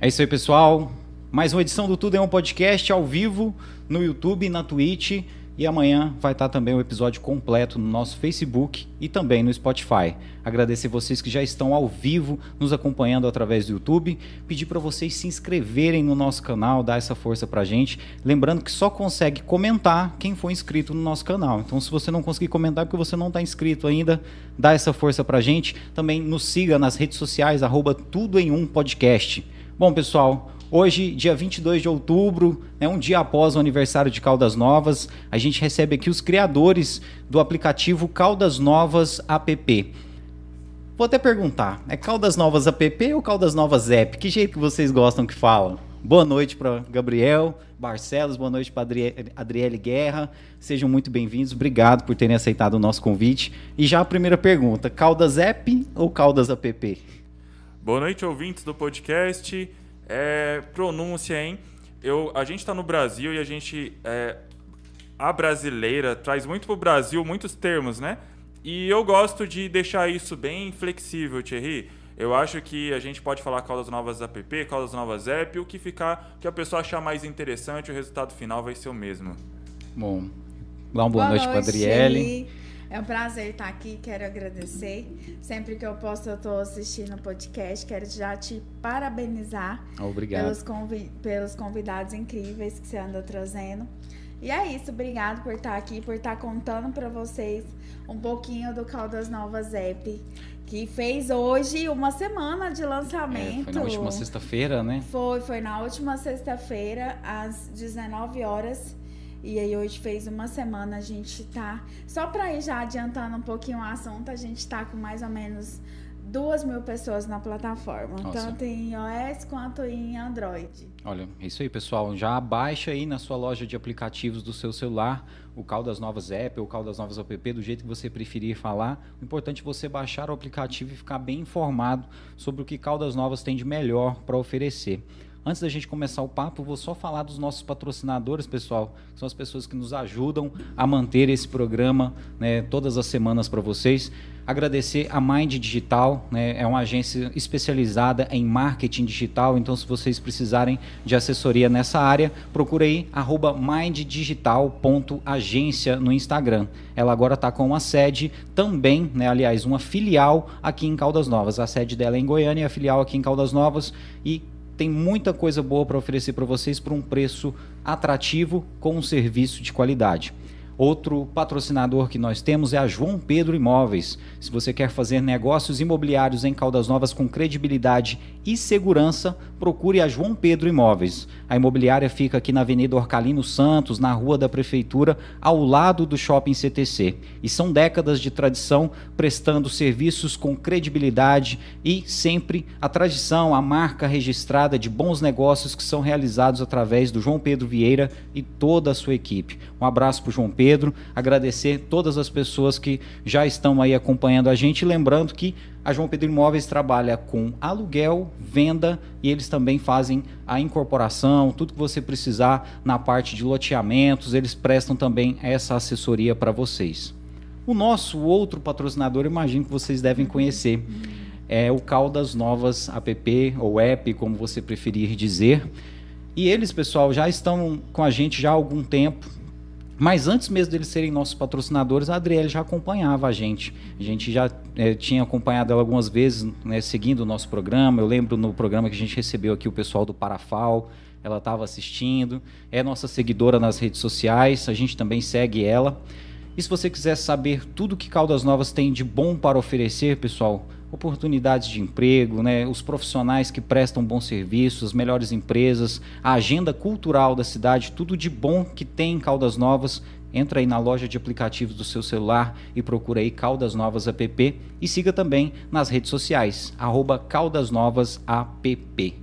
É isso aí, pessoal. Mais uma edição do Tudo é um Podcast ao vivo no YouTube, na Twitch. E amanhã vai estar também o episódio completo no nosso Facebook e também no Spotify. Agradecer vocês que já estão ao vivo nos acompanhando através do YouTube. Pedir para vocês se inscreverem no nosso canal, dar essa força para gente. Lembrando que só consegue comentar quem for inscrito no nosso canal. Então, se você não conseguir comentar é porque você não está inscrito ainda, dá essa força para gente. Também nos siga nas redes sociais, arroba Tudo em Um Podcast. Bom, pessoal, Hoje, dia 22 de outubro, é um dia após o aniversário de Caldas Novas, a gente recebe aqui os criadores do aplicativo Caldas Novas App. Vou até perguntar, é Caldas Novas App ou Caldas Novas App? Que jeito que vocês gostam que falam? Boa noite para Gabriel Barcelos, boa noite para Adriele Guerra. Sejam muito bem-vindos. Obrigado por terem aceitado o nosso convite. E já a primeira pergunta, Caldas App ou Caldas App? Boa noite, ouvintes do podcast. É, pronúncia, hein? Eu, a gente está no Brasil e a gente. É, a brasileira traz muito para o Brasil muitos termos, né? E eu gosto de deixar isso bem flexível, Thierry. Eu acho que a gente pode falar Caldas Novas app, Caldas Novas app, o que ficar, que a pessoa achar mais interessante, o resultado final vai ser o mesmo. Bom, dá uma boa, boa noite, noite para Adriele. É um prazer estar aqui, quero agradecer. Sempre que eu posso, eu estou assistindo o podcast. Quero já te parabenizar Obrigado. Pelos, convi pelos convidados incríveis que você anda trazendo. E é isso, obrigado por estar aqui, por estar contando para vocês um pouquinho do Caldas Novas App, que fez hoje uma semana de lançamento. É, foi na última sexta-feira, né? Foi, foi na última sexta-feira, às 19 horas. E aí hoje fez uma semana, a gente tá. Só para ir já adiantando um pouquinho o assunto, a gente tá com mais ou menos duas mil pessoas na plataforma, Nossa. tanto em iOS quanto em Android. Olha, é isso aí, pessoal. Já baixa aí na sua loja de aplicativos do seu celular o Caldas Novas App o Caldas Novas App, do jeito que você preferir falar. O importante é você baixar o aplicativo e ficar bem informado sobre o que Caldas Novas tem de melhor para oferecer. Antes da gente começar o papo, vou só falar dos nossos patrocinadores, pessoal. São as pessoas que nos ajudam a manter esse programa né, todas as semanas para vocês. Agradecer a Mind Digital, né, é uma agência especializada em marketing digital. Então, se vocês precisarem de assessoria nessa área, procure aí minddigital.agência no Instagram. Ela agora está com uma sede também, né, aliás, uma filial aqui em Caldas Novas. A sede dela é em Goiânia e a filial aqui em Caldas Novas. E tem muita coisa boa para oferecer para vocês por um preço atrativo com um serviço de qualidade. Outro patrocinador que nós temos é a João Pedro Imóveis. Se você quer fazer negócios imobiliários em Caldas Novas com credibilidade e segurança, procure a João Pedro Imóveis. A imobiliária fica aqui na Avenida Orcalino Santos, na Rua da Prefeitura, ao lado do Shopping CTC. E são décadas de tradição prestando serviços com credibilidade e sempre a tradição, a marca registrada de bons negócios que são realizados através do João Pedro Vieira e toda a sua equipe. Um abraço para o João Pedro Pedro, agradecer todas as pessoas que já estão aí acompanhando a gente, lembrando que a João Pedro Imóveis trabalha com aluguel, venda e eles também fazem a incorporação, tudo que você precisar na parte de loteamentos, eles prestam também essa assessoria para vocês. O nosso outro patrocinador, imagino que vocês devem conhecer, é o Caldas Novas App ou App, como você preferir dizer. E eles, pessoal, já estão com a gente já há algum tempo. Mas antes mesmo deles serem nossos patrocinadores, a Adriele já acompanhava a gente. A gente já é, tinha acompanhado ela algumas vezes, né, seguindo o nosso programa. Eu lembro no programa que a gente recebeu aqui o pessoal do Parafal, ela estava assistindo. É nossa seguidora nas redes sociais, a gente também segue ela. E se você quiser saber tudo que Caldas Novas tem de bom para oferecer, pessoal, oportunidades de emprego, né, os profissionais que prestam bons serviços, as melhores empresas, a agenda cultural da cidade, tudo de bom que tem em Caldas Novas. Entra aí na loja de aplicativos do seu celular e procura aí Caldas Novas App e siga também nas redes sociais, arroba Caldas Novas App.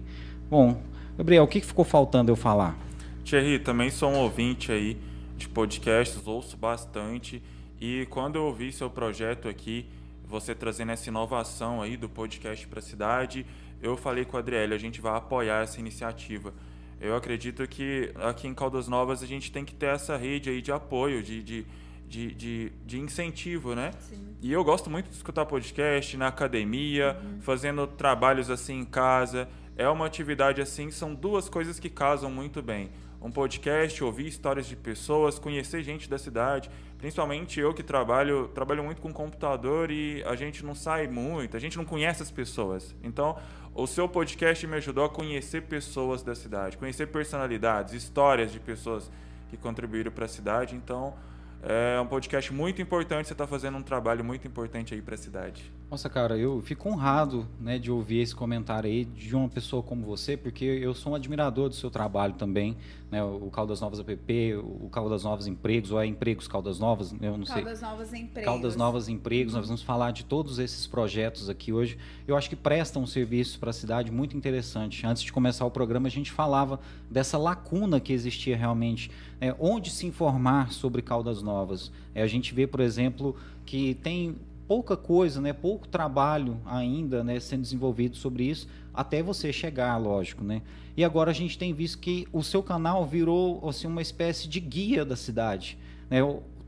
Bom, Gabriel, o que ficou faltando eu falar? Thierry, também sou um ouvinte aí de podcasts, ouço bastante e quando eu ouvi seu projeto aqui, você trazendo essa inovação aí do podcast para a cidade. Eu falei com a Adriele, a gente vai apoiar essa iniciativa. Eu acredito que aqui em Caldas Novas a gente tem que ter essa rede aí de apoio, de, de, de, de, de incentivo, né? Sim. E eu gosto muito de escutar podcast na academia, uhum. fazendo trabalhos assim em casa. é uma atividade assim, são duas coisas que casam muito bem. Um podcast, ouvir histórias de pessoas, conhecer gente da cidade, principalmente eu que trabalho, trabalho muito com computador e a gente não sai muito, a gente não conhece as pessoas. Então, o seu podcast me ajudou a conhecer pessoas da cidade, conhecer personalidades, histórias de pessoas que contribuíram para a cidade. Então, é um podcast muito importante, você está fazendo um trabalho muito importante aí para a cidade. Nossa, cara, eu fico honrado né, de ouvir esse comentário aí de uma pessoa como você, porque eu sou um admirador do seu trabalho também, né, o Caldas Novas app, o Caldas Novas Empregos, ou é Empregos Caldas Novas, eu não Caldas sei. Caldas Novas Empregos. Caldas Novas Empregos, nós vamos falar de todos esses projetos aqui hoje. Eu acho que prestam um serviço para a cidade muito interessante. Antes de começar o programa, a gente falava dessa lacuna que existia realmente, é, onde se informar sobre Caldas Novas. É, a gente vê, por exemplo, que tem pouca coisa, né, pouco trabalho ainda né, sendo desenvolvido sobre isso, até você chegar, lógico. Né? E agora a gente tem visto que o seu canal virou assim, uma espécie de guia da cidade. Né?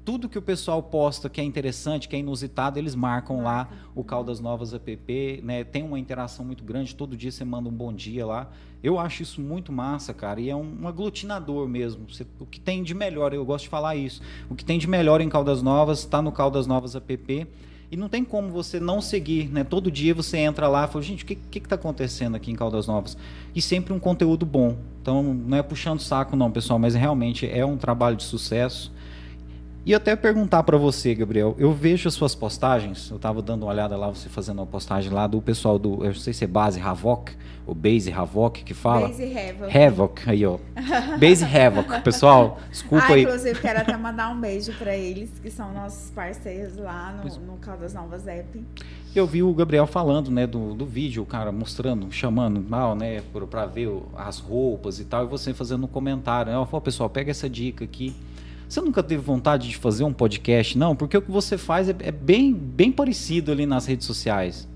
Tudo que o pessoal posta que é interessante, que é inusitado, eles marcam lá o Caldas Novas app, né? Tem uma interação muito grande, todo dia você manda um bom dia lá. Eu acho isso muito massa, cara, e é um, um aglutinador mesmo. Você, o que tem de melhor, eu gosto de falar isso. O que tem de melhor em Caldas Novas está no Caldas Novas app e não tem como você não seguir, né? Todo dia você entra lá e fala, gente, o que está acontecendo aqui em Caldas Novas? E sempre um conteúdo bom. Então, não é puxando saco não, pessoal, mas realmente é um trabalho de sucesso. E até perguntar para você, Gabriel, eu vejo as suas postagens, eu estava dando uma olhada lá, você fazendo uma postagem lá do pessoal do, eu não sei se é Base Havoc, ou Base Havoc que fala. Base Havoc. Havoc, aí ó. Base Havoc, pessoal, desculpa ah, aí. Inclusive, quero até mandar um beijo para eles, que são nossos parceiros lá no, no Caldas Novas App. Eu vi o Gabriel falando, né, do, do vídeo, o cara mostrando, chamando mal, né, para ver as roupas e tal, e você fazendo um comentário, né, falo, pessoal, pega essa dica aqui, você nunca teve vontade de fazer um podcast, não? Porque o que você faz é, é bem, bem parecido ali nas redes sociais.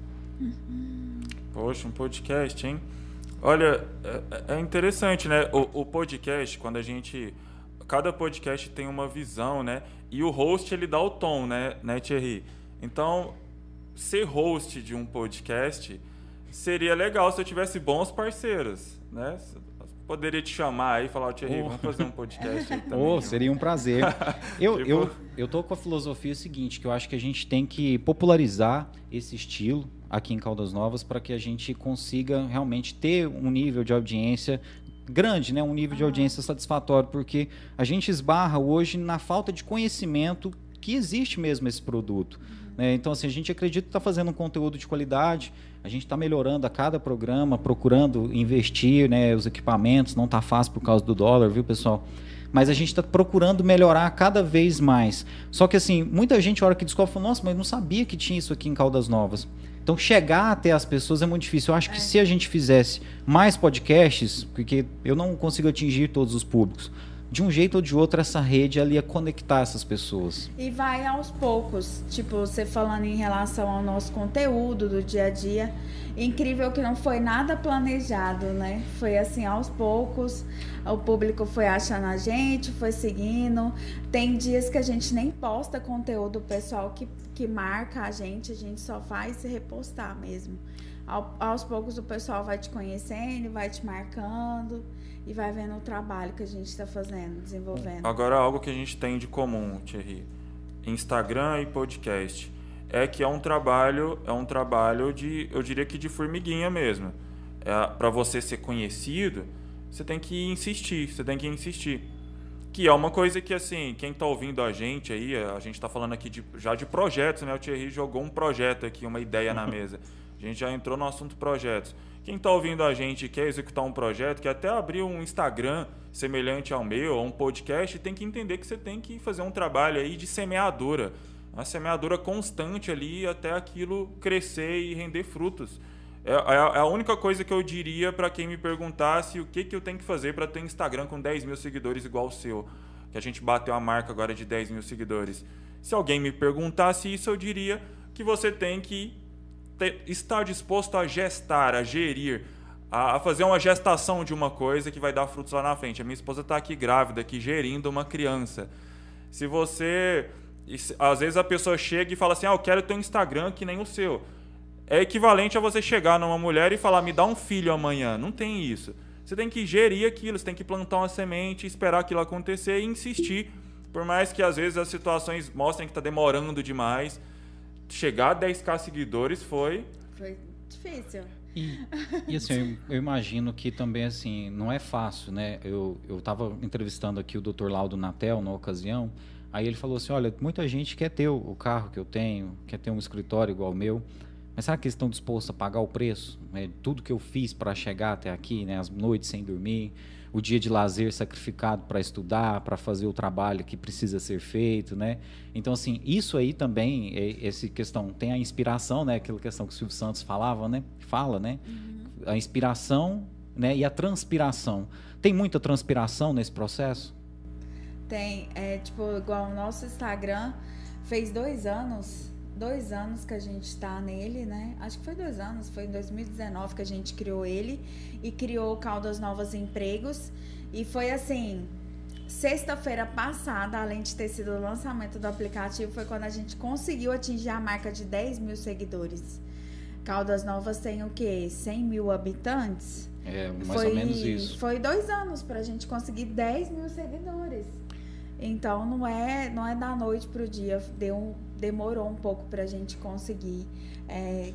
Poxa, um podcast, hein? Olha, é, é interessante, né? O, o, podcast, quando a gente. Cada podcast tem uma visão, né? E o host, ele dá o tom, né, né Thierry? Então, ser host de um podcast seria legal se eu tivesse bons parceiros, né? Poderia te chamar aí e falar, Thierry, oh. vamos fazer um podcast aí também. Oh, seria um prazer. eu, tipo... eu, eu tô com a filosofia seguinte, que eu acho que a gente tem que popularizar esse estilo aqui em Caldas Novas para que a gente consiga realmente ter um nível de audiência grande, né? um nível de audiência satisfatório, porque a gente esbarra hoje na falta de conhecimento que existe mesmo esse produto. Né? Então, assim, a gente acredita que está fazendo um conteúdo de qualidade, a gente está melhorando a cada programa, procurando investir, né, os equipamentos, não está fácil por causa do dólar, viu, pessoal? Mas a gente está procurando melhorar cada vez mais. Só que, assim, muita gente, a hora que descobre, fala, nossa, mas não sabia que tinha isso aqui em Caldas Novas. Então, chegar até as pessoas é muito difícil. Eu acho que é. se a gente fizesse mais podcasts, porque eu não consigo atingir todos os públicos, de um jeito ou de outro, essa rede ali ia conectar essas pessoas. E vai aos poucos, tipo, você falando em relação ao nosso conteúdo do dia a dia. Incrível que não foi nada planejado, né? Foi assim, aos poucos, o público foi achando a gente, foi seguindo. Tem dias que a gente nem posta conteúdo, pessoal que, que marca a gente, a gente só faz se repostar mesmo. Ao, aos poucos o pessoal vai te conhecendo, vai te marcando e vai vendo o trabalho que a gente está fazendo, desenvolvendo. Agora, algo que a gente tem de comum, Thierry, Instagram e podcast, é que é um trabalho, é um trabalho de, eu diria que de formiguinha mesmo. É, Para você ser conhecido, você tem que insistir, você tem que insistir. Que é uma coisa que, assim, quem está ouvindo a gente aí, a gente está falando aqui de, já de projetos, né? O Thierry jogou um projeto aqui, uma ideia na mesa. A gente já entrou no assunto projetos. Quem está ouvindo a gente quer executar um projeto, quer até abrir um Instagram semelhante ao meu, ou um podcast, tem que entender que você tem que fazer um trabalho aí de semeadura. Uma semeadura constante ali até aquilo crescer e render frutos. É, é, é a única coisa que eu diria para quem me perguntasse o que, que eu tenho que fazer para ter Instagram com 10 mil seguidores igual o seu. Que a gente bateu a marca agora de 10 mil seguidores. Se alguém me perguntasse isso, eu diria que você tem que estar disposto a gestar, a gerir, a, a, fazer uma gestação de uma coisa que vai dar frutos lá na frente. A minha esposa está aqui grávida, aqui gerindo uma criança. Se você. Às vezes a pessoa chega e fala assim: Ah, eu quero ter um Instagram que nem o seu. é equivalente a você chegar numa mulher e falar, me dá um filho amanhã. Não tem isso. Você tem que gerir aquilo, você tem que plantar uma semente, esperar aquilo acontecer e insistir. Por mais que às vezes as situações mostrem que está demorando demais. Chegar a 10k seguidores foi. Foi difícil. E, e assim, eu, eu, imagino que também assim, não é fácil, né? Eu estava entrevistando aqui o Dr. Laudo Natel na ocasião, aí ele falou assim, olha, muita gente quer ter o, carro que eu tenho, quer ter um escritório igual o meu, mas será que eles estão dispostos a pagar o preço? É, tudo que eu fiz para chegar até aqui, né? As noites sem dormir, o dia de lazer sacrificado para estudar, para fazer o trabalho que precisa ser feito, né? Então, assim, isso aí também, é, essa questão, tem a inspiração, né? Aquela questão que o Silvio Santos falava, né? Fala, né? Uhum. A inspiração né? e a transpiração. Tem muita transpiração nesse processo? Tem. É, tipo, igual o nosso Instagram fez dois anos dois anos que a gente está nele, né? Acho que foi dois anos, foi em 2019 que a gente criou ele e criou Caldas Novas Empregos. E foi assim, sexta-feira passada, além de ter sido o lançamento do aplicativo, foi quando a gente conseguiu atingir a marca de 10 mil seguidores. Caldas Novas tem o quê? 100 mil habitantes? É, mais foi, ou menos isso. Foi dois anos para a gente conseguir 10 mil seguidores. Então não é, não é da noite para o dia. Deu, demorou um pouco para a gente conseguir. É,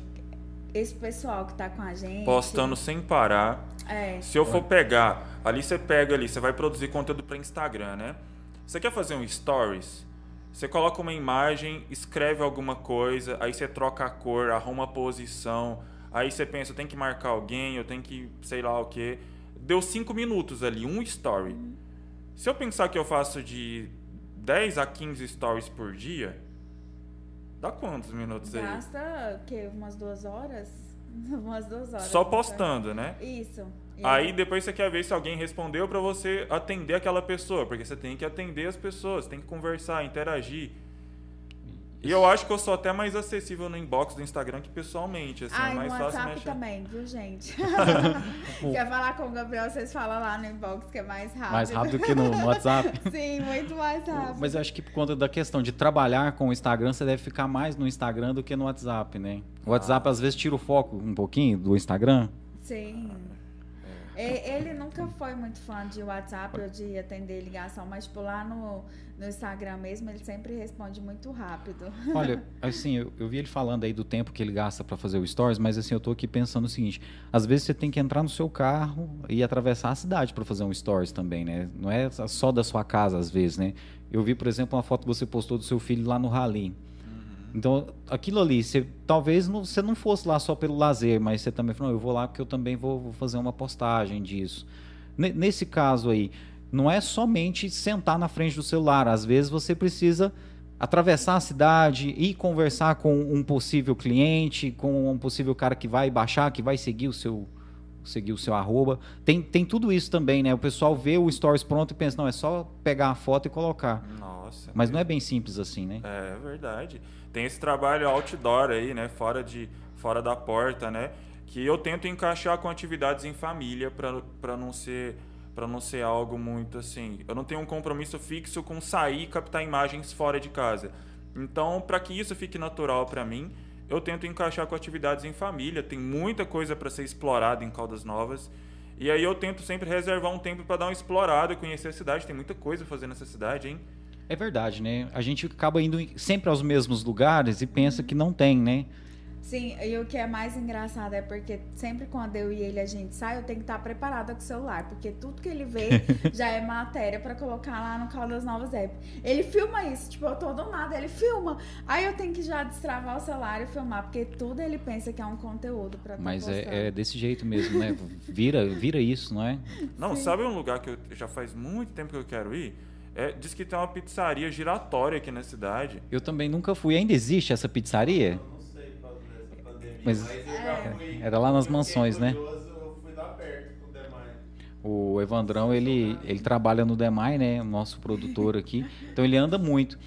esse pessoal que está com a gente. Postando sem parar. É. Se eu for pegar, ali você pega ali, você vai produzir conteúdo para Instagram, né? Você quer fazer um stories? Você coloca uma imagem, escreve alguma coisa, aí você troca a cor, arruma a posição, aí você pensa, eu tenho que marcar alguém, eu tenho que sei lá o que. Deu cinco minutos ali, um story. Uhum. Se eu pensar que eu faço de 10 a 15 stories por dia, dá quantos minutos aí? Gasta, o quê? Umas duas horas? Umas duas horas. Só postando, né? Isso. Aí depois você quer ver se alguém respondeu para você atender aquela pessoa, porque você tem que atender as pessoas, tem que conversar, interagir. E eu acho que eu sou até mais acessível no inbox do Instagram que pessoalmente. Assim, ah, é mais no fácil WhatsApp também, viu, gente? Quer falar com o Gabriel, vocês falam lá no inbox que é mais rápido. Mais rápido que no, WhatsApp? Sim, muito mais rápido. Mas eu acho que por conta da questão de trabalhar com o Instagram, você deve ficar mais no Instagram do que no WhatsApp, né? O WhatsApp ah. às vezes tira o foco um pouquinho do Instagram. Sim. Ele nunca foi muito fã de WhatsApp ou de atender ligação, mas tipo, lá no, no Instagram mesmo, ele sempre responde muito rápido. Olha, assim, eu, eu vi ele falando aí do tempo que ele gasta para fazer o stories, mas assim, eu tô aqui pensando o seguinte: às vezes você tem que entrar no seu carro e atravessar a cidade para fazer um stories também, né? Não é só da sua casa, às vezes, né? Eu vi, por exemplo, uma foto que você postou do seu filho lá no Rally. Então, aquilo ali, você, talvez não, você não fosse lá só pelo lazer, mas você também falou, eu vou lá porque eu também vou, vou fazer uma postagem disso. N nesse caso aí, não é somente sentar na frente do celular. Às vezes você precisa atravessar a cidade e conversar com um possível cliente, com um possível cara que vai baixar, que vai seguir o seu seguir o seu arroba. Tem, tem tudo isso também, né? O pessoal vê o stories pronto e pensa, não, é só pegar a foto e colocar. Nossa. Mas não é bem simples assim, né? É verdade tem esse trabalho outdoor aí, né, fora de fora da porta, né, que eu tento encaixar com atividades em família para não ser para não ser algo muito assim. Eu não tenho um compromisso fixo com sair e captar imagens fora de casa. Então, para que isso fique natural para mim, eu tento encaixar com atividades em família. Tem muita coisa para ser explorada em Caldas Novas. E aí eu tento sempre reservar um tempo para dar uma explorada, conhecer a cidade. Tem muita coisa a fazer nessa cidade, hein? É verdade, né? A gente acaba indo sempre aos mesmos lugares e pensa que não tem, né? Sim, e o que é mais engraçado é porque sempre quando eu e ele a gente sai, eu tenho que estar preparada com o celular, porque tudo que ele vê já é matéria para colocar lá no Caldas Novas App. Ele filma isso, tipo, eu tô do nada, ele filma. Aí eu tenho que já destravar o celular e filmar, porque tudo ele pensa que é um conteúdo para tá Mas é, é, desse jeito mesmo, né? Vira, vira isso, não é? Não, Sim. sabe um lugar que eu, já faz muito tempo que eu quero ir? É, diz que tem uma pizzaria giratória aqui na cidade. Eu também nunca fui. Ainda existe essa pizzaria? Eu não sei quando essa pandemia, mas, mas eu já é, fui. Era lá nas mansões, né? Eu fui lá perto com o Demai. O Evandrão, ele, ele trabalha no Demai, né? O nosso produtor aqui. Então ele anda muito.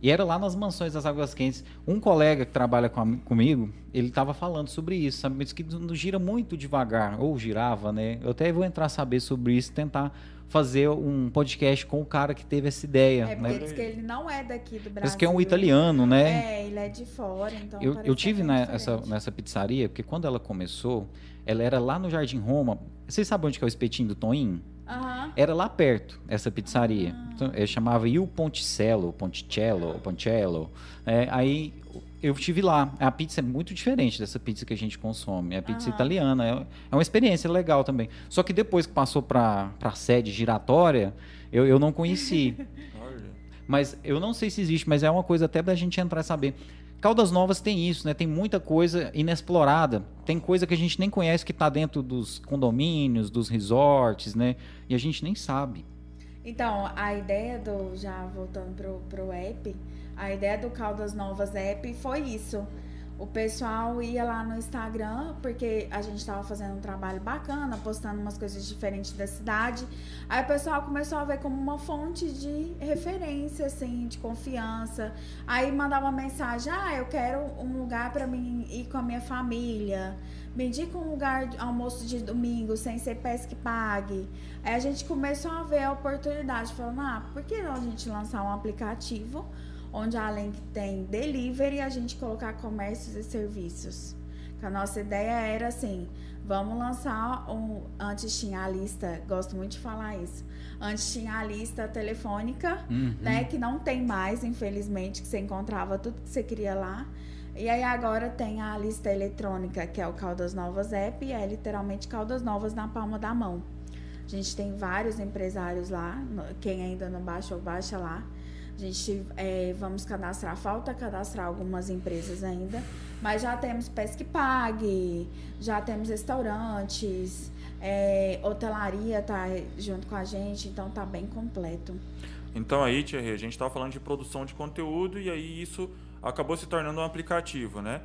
E era lá nas mansões das Águas Quentes. Um colega que trabalha com a- comigo, ele estava falando sobre isso, sabe? Mas que não gira muito devagar, ou girava, né? Eu até vou entrar a saber sobre isso, tentar fazer um podcast com o cara que teve essa ideia, É porque né? diz que ele não é daqui do Brasil. Parece que é um italiano, né? É, ele é de fora, então Eu, eu tive é bem nessa, nessa pizzaria, porque quando ela começou, ela era lá no Jardim Roma. Vocês sabem onde que é o espetinho do Toninho? Aham. Era lá perto, essa pizzaria. Ah. Então, eu chamava Il Ponticello, Ponticello, Poncello. É, aí eu estive lá. A pizza é muito diferente dessa pizza que a gente consome. É a pizza Aham. italiana. É, é uma experiência legal também. Só que depois que passou para a sede giratória, eu, eu não conheci. Mas eu não sei se existe, mas é uma coisa até da gente entrar e saber. Caldas Novas tem isso, né? Tem muita coisa inexplorada. Tem coisa que a gente nem conhece que está dentro dos condomínios, dos resorts, né? E a gente nem sabe. Então, a ideia do. Já voltando pro, pro app, a ideia do Caldas Novas app foi isso. O pessoal ia lá no Instagram, porque a gente estava fazendo um trabalho bacana, postando umas coisas diferentes da cidade. Aí o pessoal começou a ver como uma fonte de referência, assim, de confiança. Aí mandava mensagem: ah, eu quero um lugar para mim ir com a minha família. Me indica um lugar de almoço de domingo sem ser pesca e pague. Aí a gente começou a ver a oportunidade, falando, ah, por que não a gente lançar um aplicativo onde além que tem delivery, a gente colocar comércios e serviços? A nossa ideia era assim, vamos lançar um. Antes tinha a lista, gosto muito de falar isso. Antes tinha a lista telefônica, Uhum. né? Que não tem mais, infelizmente, que você encontrava tudo que você queria lá. E aí agora tem a lista eletrônica, que é o Caldas Novas App, e é literalmente Caldas Novas na palma da mão. A gente tem vários empresários lá, quem ainda não baixou, baixa lá. A gente é, vamos cadastrar, falta cadastrar algumas empresas ainda, mas já temos Pesca e Pague, já temos restaurantes, é, hotelaria tá junto com a gente, então tá bem completo. Então aí, Thierry, a gente estava falando de produção de conteúdo e aí isso acabou se tornando um aplicativo, né?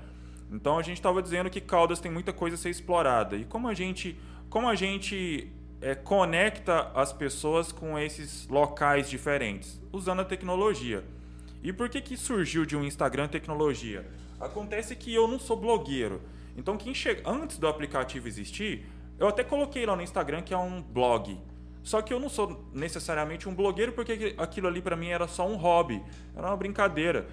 Então a gente estava dizendo que Caldas tem muita coisa a ser explorada. E como a gente, como a gente é, conecta as pessoas com esses locais diferentes? Usando a tecnologia. E por que, que surgiu de um Instagram tecnologia? Acontece que eu não sou blogueiro. Então, quem chega antes do aplicativo existir, eu até coloquei lá no Instagram que é um blog. Só que eu não sou necessariamente um blogueiro porque aquilo ali para mim era só um hobby, era uma brincadeira.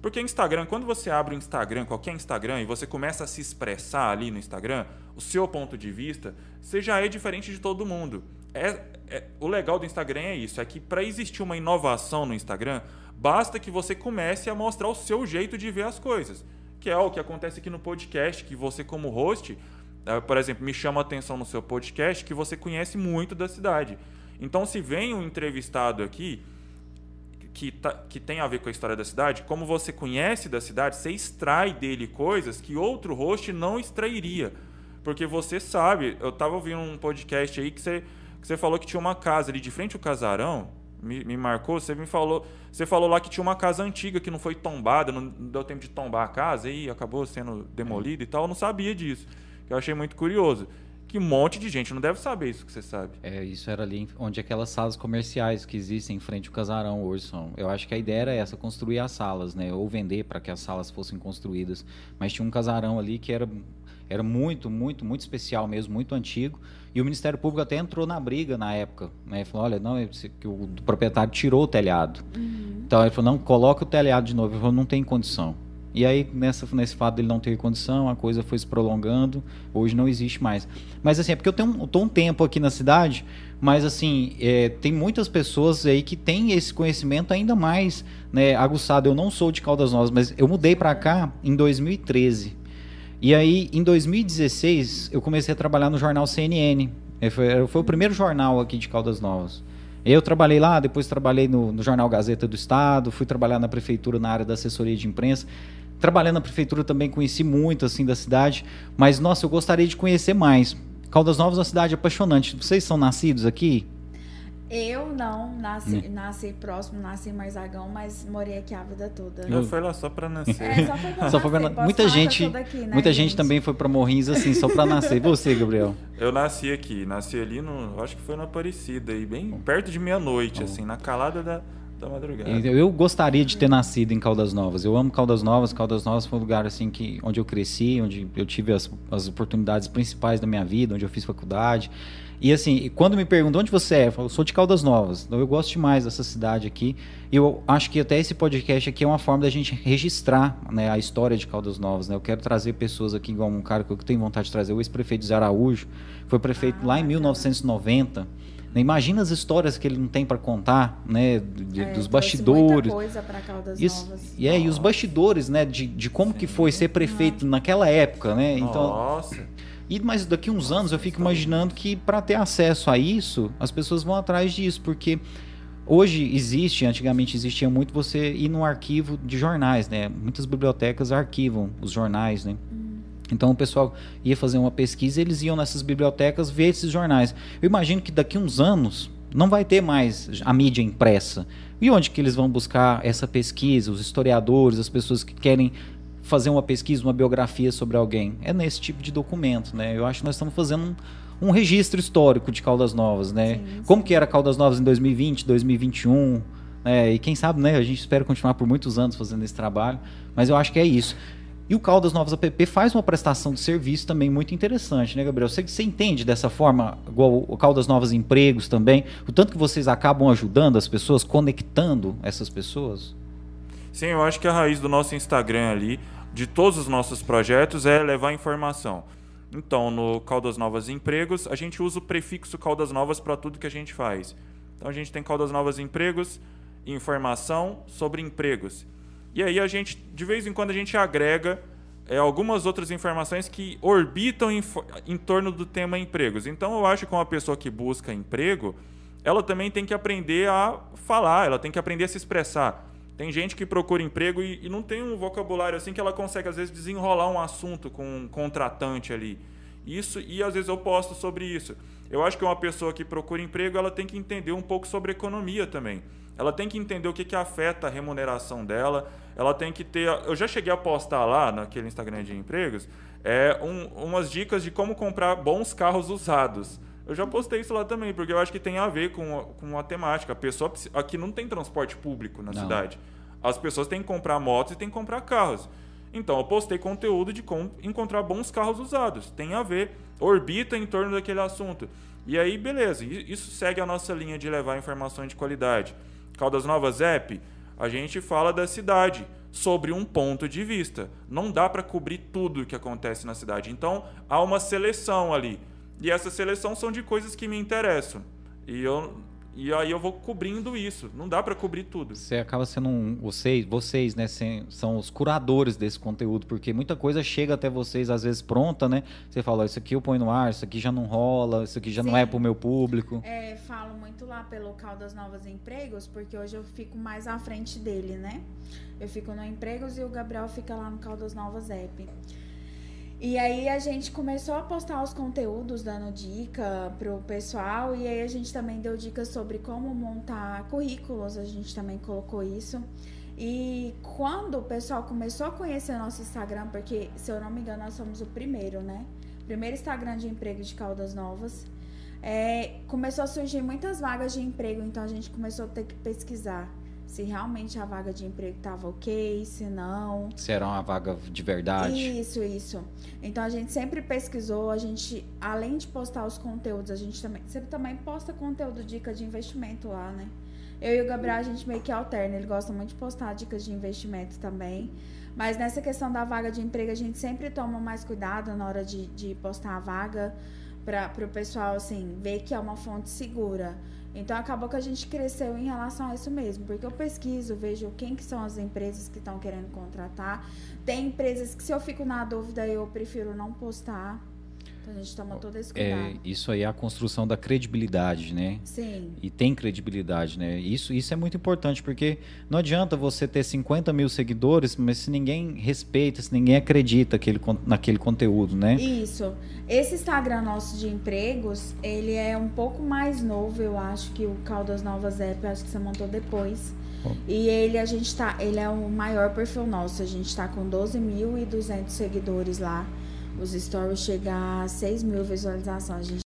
Porque Instagram, quando você abre o Instagram, qualquer Instagram, e você começa a se expressar ali no Instagram, o seu ponto de vista, você já é diferente de todo mundo. É, é- o legal do Instagram é isso, é que para existir uma inovação no Instagram, basta que você comece a mostrar o seu jeito de ver as coisas. Que é o que acontece aqui no podcast, que você como host, eh, por exemplo, me chama a atenção no seu podcast que você conhece muito da cidade. Então, se vem um entrevistado aqui que, tá- que tem a ver com a história da cidade, como você conhece da cidade, você extrai dele coisas que outro host não extrairia. Porque você sabe, eu tava ouvindo um podcast aí que você, que você falou que tinha uma casa ali de frente ao casarão, me, me marcou, você me falou, você falou lá que tinha uma casa antiga que não foi tombada, não deu tempo de tombar a casa e acabou sendo demolida e tal, eu não sabia disso. Eu achei muito curioso. Que um monte de gente não deve saber isso que você sabe. É, isso era ali onde aquelas salas comerciais que existem em frente ao casarão hoje são. Eu acho que a ideia era essa, construir as salas, né? Ou vender para que as salas fossem construídas. Mas tinha um casarão ali que era, era muito, muito, muito especial mesmo, muito antigo. E o Ministério Público até entrou na briga na época. Né? Falou, olha, não, esse- que o proprietário tirou o telhado. Então ele falou, não, coloca o telhado de novo. Ele falou, não tem condição. E aí, nessa, nesse fato dele não ter condição, a coisa foi se prolongando, hoje não existe mais. Mas assim, é porque eu tenho eu tô um tempo aqui na cidade, mas assim, é, tem muitas pessoas aí que têm esse conhecimento ainda mais né, aguçado. Eu não sou de Caldas Novas, mas eu mudei para cá em 2013. E aí, em 2016, eu comecei a trabalhar no jornal CNN. É, Foi, foi o primeiro jornal aqui de Caldas Novas. Eu trabalhei lá, depois trabalhei no, no jornal Gazeta do Estado, fui trabalhar na prefeitura na área da assessoria de imprensa. Trabalhando na prefeitura também conheci muito assim da cidade, mas nossa, eu gostaria de conhecer mais. Caldas Novas é uma cidade apaixonante. Vocês são nascidos aqui? Eu não nasci, nasci próximo, nasci em Marzagão, mas morei aqui a vida toda. Eu fui lá só pra nascer. É, só foi pra Só pra- nascer, posso muita gente, sou daqui, né, muita gente também foi para Morrinhos assim, só para nascer. E você, Gabriel? Eu nasci aqui, nasci ali no. Acho que foi na Aparecida, aí, bem perto de meia-noite, assim, na calada da, da madrugada. Eu, gostaria de ter nascido em Caldas Novas. Eu amo Caldas Novas. Caldas Novas foi um lugar assim que onde eu cresci, onde eu tive as, as oportunidades principais da minha vida, onde eu fiz faculdade. E assim, quando me perguntam onde você é, eu falo, sou de Caldas Novas. Então eu gosto demais dessa cidade aqui. E eu acho que até esse podcast aqui é uma forma da gente registrar né, a história de Caldas Novas. Né? Eu quero trazer pessoas aqui, igual um cara que eu tenho vontade de trazer, o ex-prefeito de Araújo, foi prefeito lá em bacana. 1990. Né, Imagina as histórias que ele não tem para contar, né? de- É, dos bastidores. Muita coisa pra Caldas Isso, Novas. e, é, e os bastidores, né, de, de como que foi ser prefeito naquela época, né? Então, Nossa. e mas daqui uns anos eu fico imaginando que para ter acesso a isso, as pessoas vão atrás disso, porque hoje existe, antigamente existia muito você ir no arquivo de jornais, né? Muitas bibliotecas arquivam os jornais, né? Então o pessoal ia fazer uma pesquisa, e eles iam nessas bibliotecas ver esses jornais. Eu imagino que daqui uns anos não vai ter mais a mídia impressa. E onde que eles vão buscar essa pesquisa? Os historiadores, as pessoas que querem fazer uma pesquisa, uma biografia sobre alguém. É nesse tipo de documento, né? Eu acho que nós estamos fazendo um, um registro histórico de Caldas Novas, né? Sim, Como sim. que era Caldas Novas em 2020, 2021, né? E quem sabe, né? A gente espera continuar por muitos anos fazendo esse trabalho, mas eu acho que é isso. E o Caldas Novas app faz uma prestação de serviço também muito interessante, né, Gabriel? Você, você entende dessa forma, igual o Caldas Novas Empregos também, o tanto que vocês acabam ajudando as pessoas, conectando essas pessoas? Sim, eu acho que a raiz do nosso Instagram ali, de todos os nossos projetos, é levar informação. Então, no Caldas Novas Empregos, a gente usa o prefixo Caldas Novas para tudo que a gente faz. Então, a gente tem Caldas Novas Empregos, informação sobre empregos. E aí a gente, de vez em quando, a gente agrega é, algumas outras informações que orbitam em, em torno do tema empregos. Então, eu acho que uma pessoa que busca emprego, ela também tem que aprender a falar, ela tem que aprender a se expressar. Tem gente que procura emprego e, e não tem um vocabulário assim que ela consegue, às vezes, desenrolar um assunto com um contratante ali. Isso, e às vezes eu posto sobre isso. Eu acho que uma pessoa que procura emprego, ela tem que entender um pouco sobre economia também. Ela tem que entender o que, que afeta a remuneração dela. Ela tem que ter. Eu já cheguei a postar lá naquele Instagram de empregos é, um- umas dicas de como comprar bons carros usados. Eu já postei isso lá também, porque eu acho que tem a ver com, a- com a temática. A pessoa aqui não tem transporte público na Não. cidade. As pessoas têm que comprar motos e têm que comprar carros. Então, eu postei conteúdo de como encontrar bons carros usados. Tem a ver, orbita em torno daquele assunto. E aí, beleza, isso segue a nossa linha de levar informações de qualidade. Caldas Novas App, a gente fala da cidade sobre um ponto de vista. Não dá para cobrir tudo o que acontece na cidade. Então, há uma seleção ali. E essa seleção são de coisas que me interessam. E, eu, e aí eu vou cobrindo isso. Não dá para cobrir tudo. Você acaba sendo um. Vocês, vocês, né, são os curadores desse conteúdo, porque muita coisa chega até vocês, às vezes, pronta, né? Você fala, "Ó, isso aqui eu ponho no ar, isso aqui já não rola, isso aqui já não Sim. é pro meu público. É, falo muito lá pelo Caldas Novas Empregos, porque hoje eu fico mais à frente dele, né? Eu fico no Empregos e o Gabriel fica lá no Caldas Novas App. E aí a gente começou a postar os conteúdos dando dica pro pessoal e aí a gente também deu dicas sobre como montar currículos, a gente também colocou isso. E quando o pessoal começou a conhecer nosso Instagram, porque se eu não me engano nós somos o primeiro, né? Primeiro Instagram de emprego de Caldas Novas. É, começou a surgir muitas vagas de emprego, então a gente começou a ter que pesquisar se realmente a vaga de emprego estava ok, se não. Se era uma vaga de verdade. Isso, isso. Então a gente sempre pesquisou, a gente, além de postar os conteúdos, a gente também, você também posta conteúdo, dica de investimento lá, né? Eu e o Gabriel, a gente meio que alterna, ele gosta muito de postar dicas de investimento também. Mas nessa questão da vaga de emprego, a gente sempre toma mais cuidado na hora de, de postar a vaga para o pessoal, assim, ver que é uma fonte segura. Então acabou que a gente cresceu em relação a isso mesmo, porque eu pesquiso, vejo quem que são as empresas que estão querendo contratar. Tem empresas que se eu fico na dúvida, eu prefiro não postar. A gente toma todo esse É, cuidado. isso aí é a construção da credibilidade, né? Sim. E tem credibilidade, né? Isso, isso é muito importante, porque não adianta você ter 50 mil seguidores, mas se ninguém respeita, se ninguém acredita aquele, naquele conteúdo, né? Isso. Esse Instagram nosso de empregos, ele é um pouco mais novo, eu acho, que o Caldas Novas App, acho que você montou depois. Bom. E ele, a gente tá, ele é o maior perfil nosso, a gente tá com 12.200 seguidores lá. Os stories chegam a 6 mil visualizações. Gente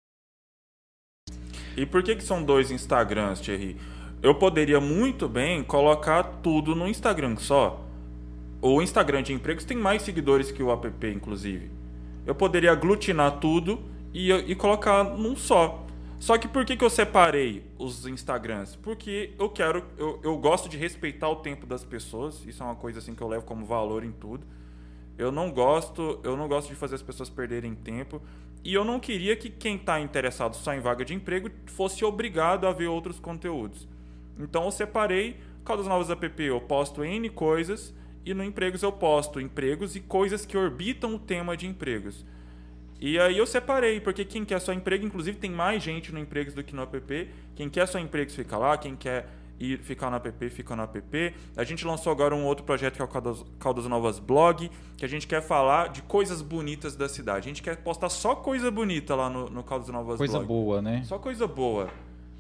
E por que, que são dois Instagrams, Thierry? eu poderia muito bem colocar tudo no Instagram só. O Instagram de empregos tem mais seguidores que o app, inclusive. Eu poderia aglutinar tudo e, e colocar num só. Só que por que, que eu separei os Instagrams? Porque eu quero, eu, eu gosto de respeitar o tempo das pessoas. Isso é uma coisa assim que eu levo como valor em tudo. Eu não gosto, eu não gosto de fazer as pessoas perderem tempo. E eu não queria que quem está interessado só em vaga de emprego fosse obrigado a ver outros conteúdos. Então eu separei Caldas Novas App, eu posto N coisas e no Empregos eu posto empregos e coisas que orbitam o tema de empregos. E aí eu separei, porque quem quer só emprego, inclusive tem mais gente no Empregos do que no app. Quem quer só empregos fica lá, quem quer ir ficar no app, fica no app. A gente lançou agora um outro projeto que é o Caldas, Caldas Novas Blog, que a gente quer falar de coisas bonitas da cidade. A gente quer postar só coisa bonita lá no, no Caldas Novas Coisa Blog. boa, né? Só coisa boa.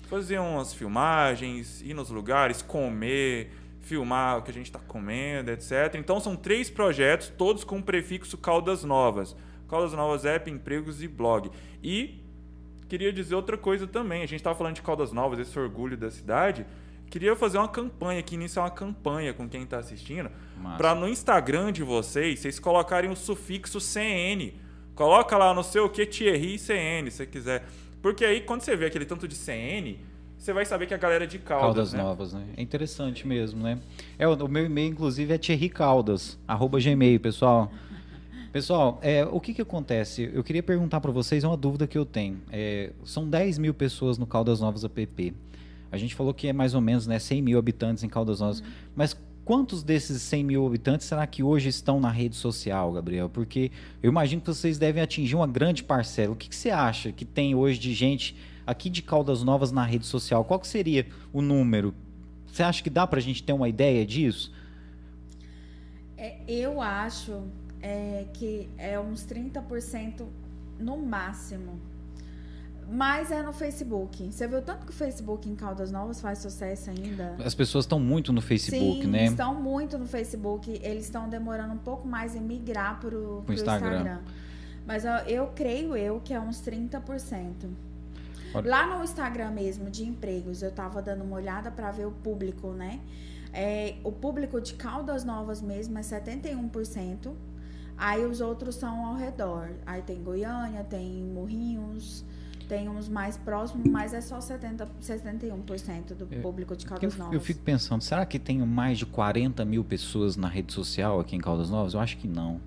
Fazer umas filmagens, ir nos lugares, comer, filmar o que a gente está comendo, etc. Então são três projetos, todos com o prefixo Caldas Novas. Caldas Novas App, Empregos e Blog. E queria dizer outra coisa também. A gente estava falando de Caldas Novas, esse orgulho da cidade. Queria fazer uma campanha aqui, iniciar uma campanha com quem está assistindo, para no Instagram de vocês, vocês colocarem o sufixo CN. Coloca lá no seu que Thierry CN, se você quiser. Porque aí, quando você vê aquele tanto de CN, você vai saber que a galera é de Caldas, Caldas né? Novas, né? É interessante mesmo, né? É, o, meu e-mail, inclusive, é thierrycaldas, arroba gmail, pessoal. Pessoal, é, o que que acontece? Eu queria perguntar para vocês, é uma dúvida que eu tenho. É, são 10 mil pessoas no Caldas Novas app. A gente falou que é mais ou menos né, 100 mil habitantes em Caldas Novas. Mas quantos desses 100 mil habitantes será que hoje estão na rede social, Gabriel? Porque eu imagino que vocês devem atingir uma grande parcela. O que, que você acha que tem hoje de gente aqui de Caldas Novas na rede social? Qual seria o número? Você acha que dá para a gente ter uma ideia disso? É, eu acho é, que é uns 30% no máximo. Mas é no Facebook. Você viu tanto que o Facebook em Caldas Novas faz sucesso ainda? As pessoas estão muito no Facebook, Sim, né? estão muito no Facebook. Eles estão demorando um pouco mais em migrar para o Instagram. Instagram. Mas eu, eu creio eu que é uns 30%. Olha- Lá no Instagram mesmo, de empregos, eu tava dando uma olhada para ver o público, né? É, o público de Caldas Novas mesmo é 71%. Aí os outros são ao redor. Aí tem Goiânia, tem Morrinhos, tem uns mais próximos, mas é só 70, 71% do É, público de Porque eu, Caldas Novas. eu fico pensando, será que tem mais de 40 mil pessoas na rede social aqui em Caldas Novas? Eu acho que não.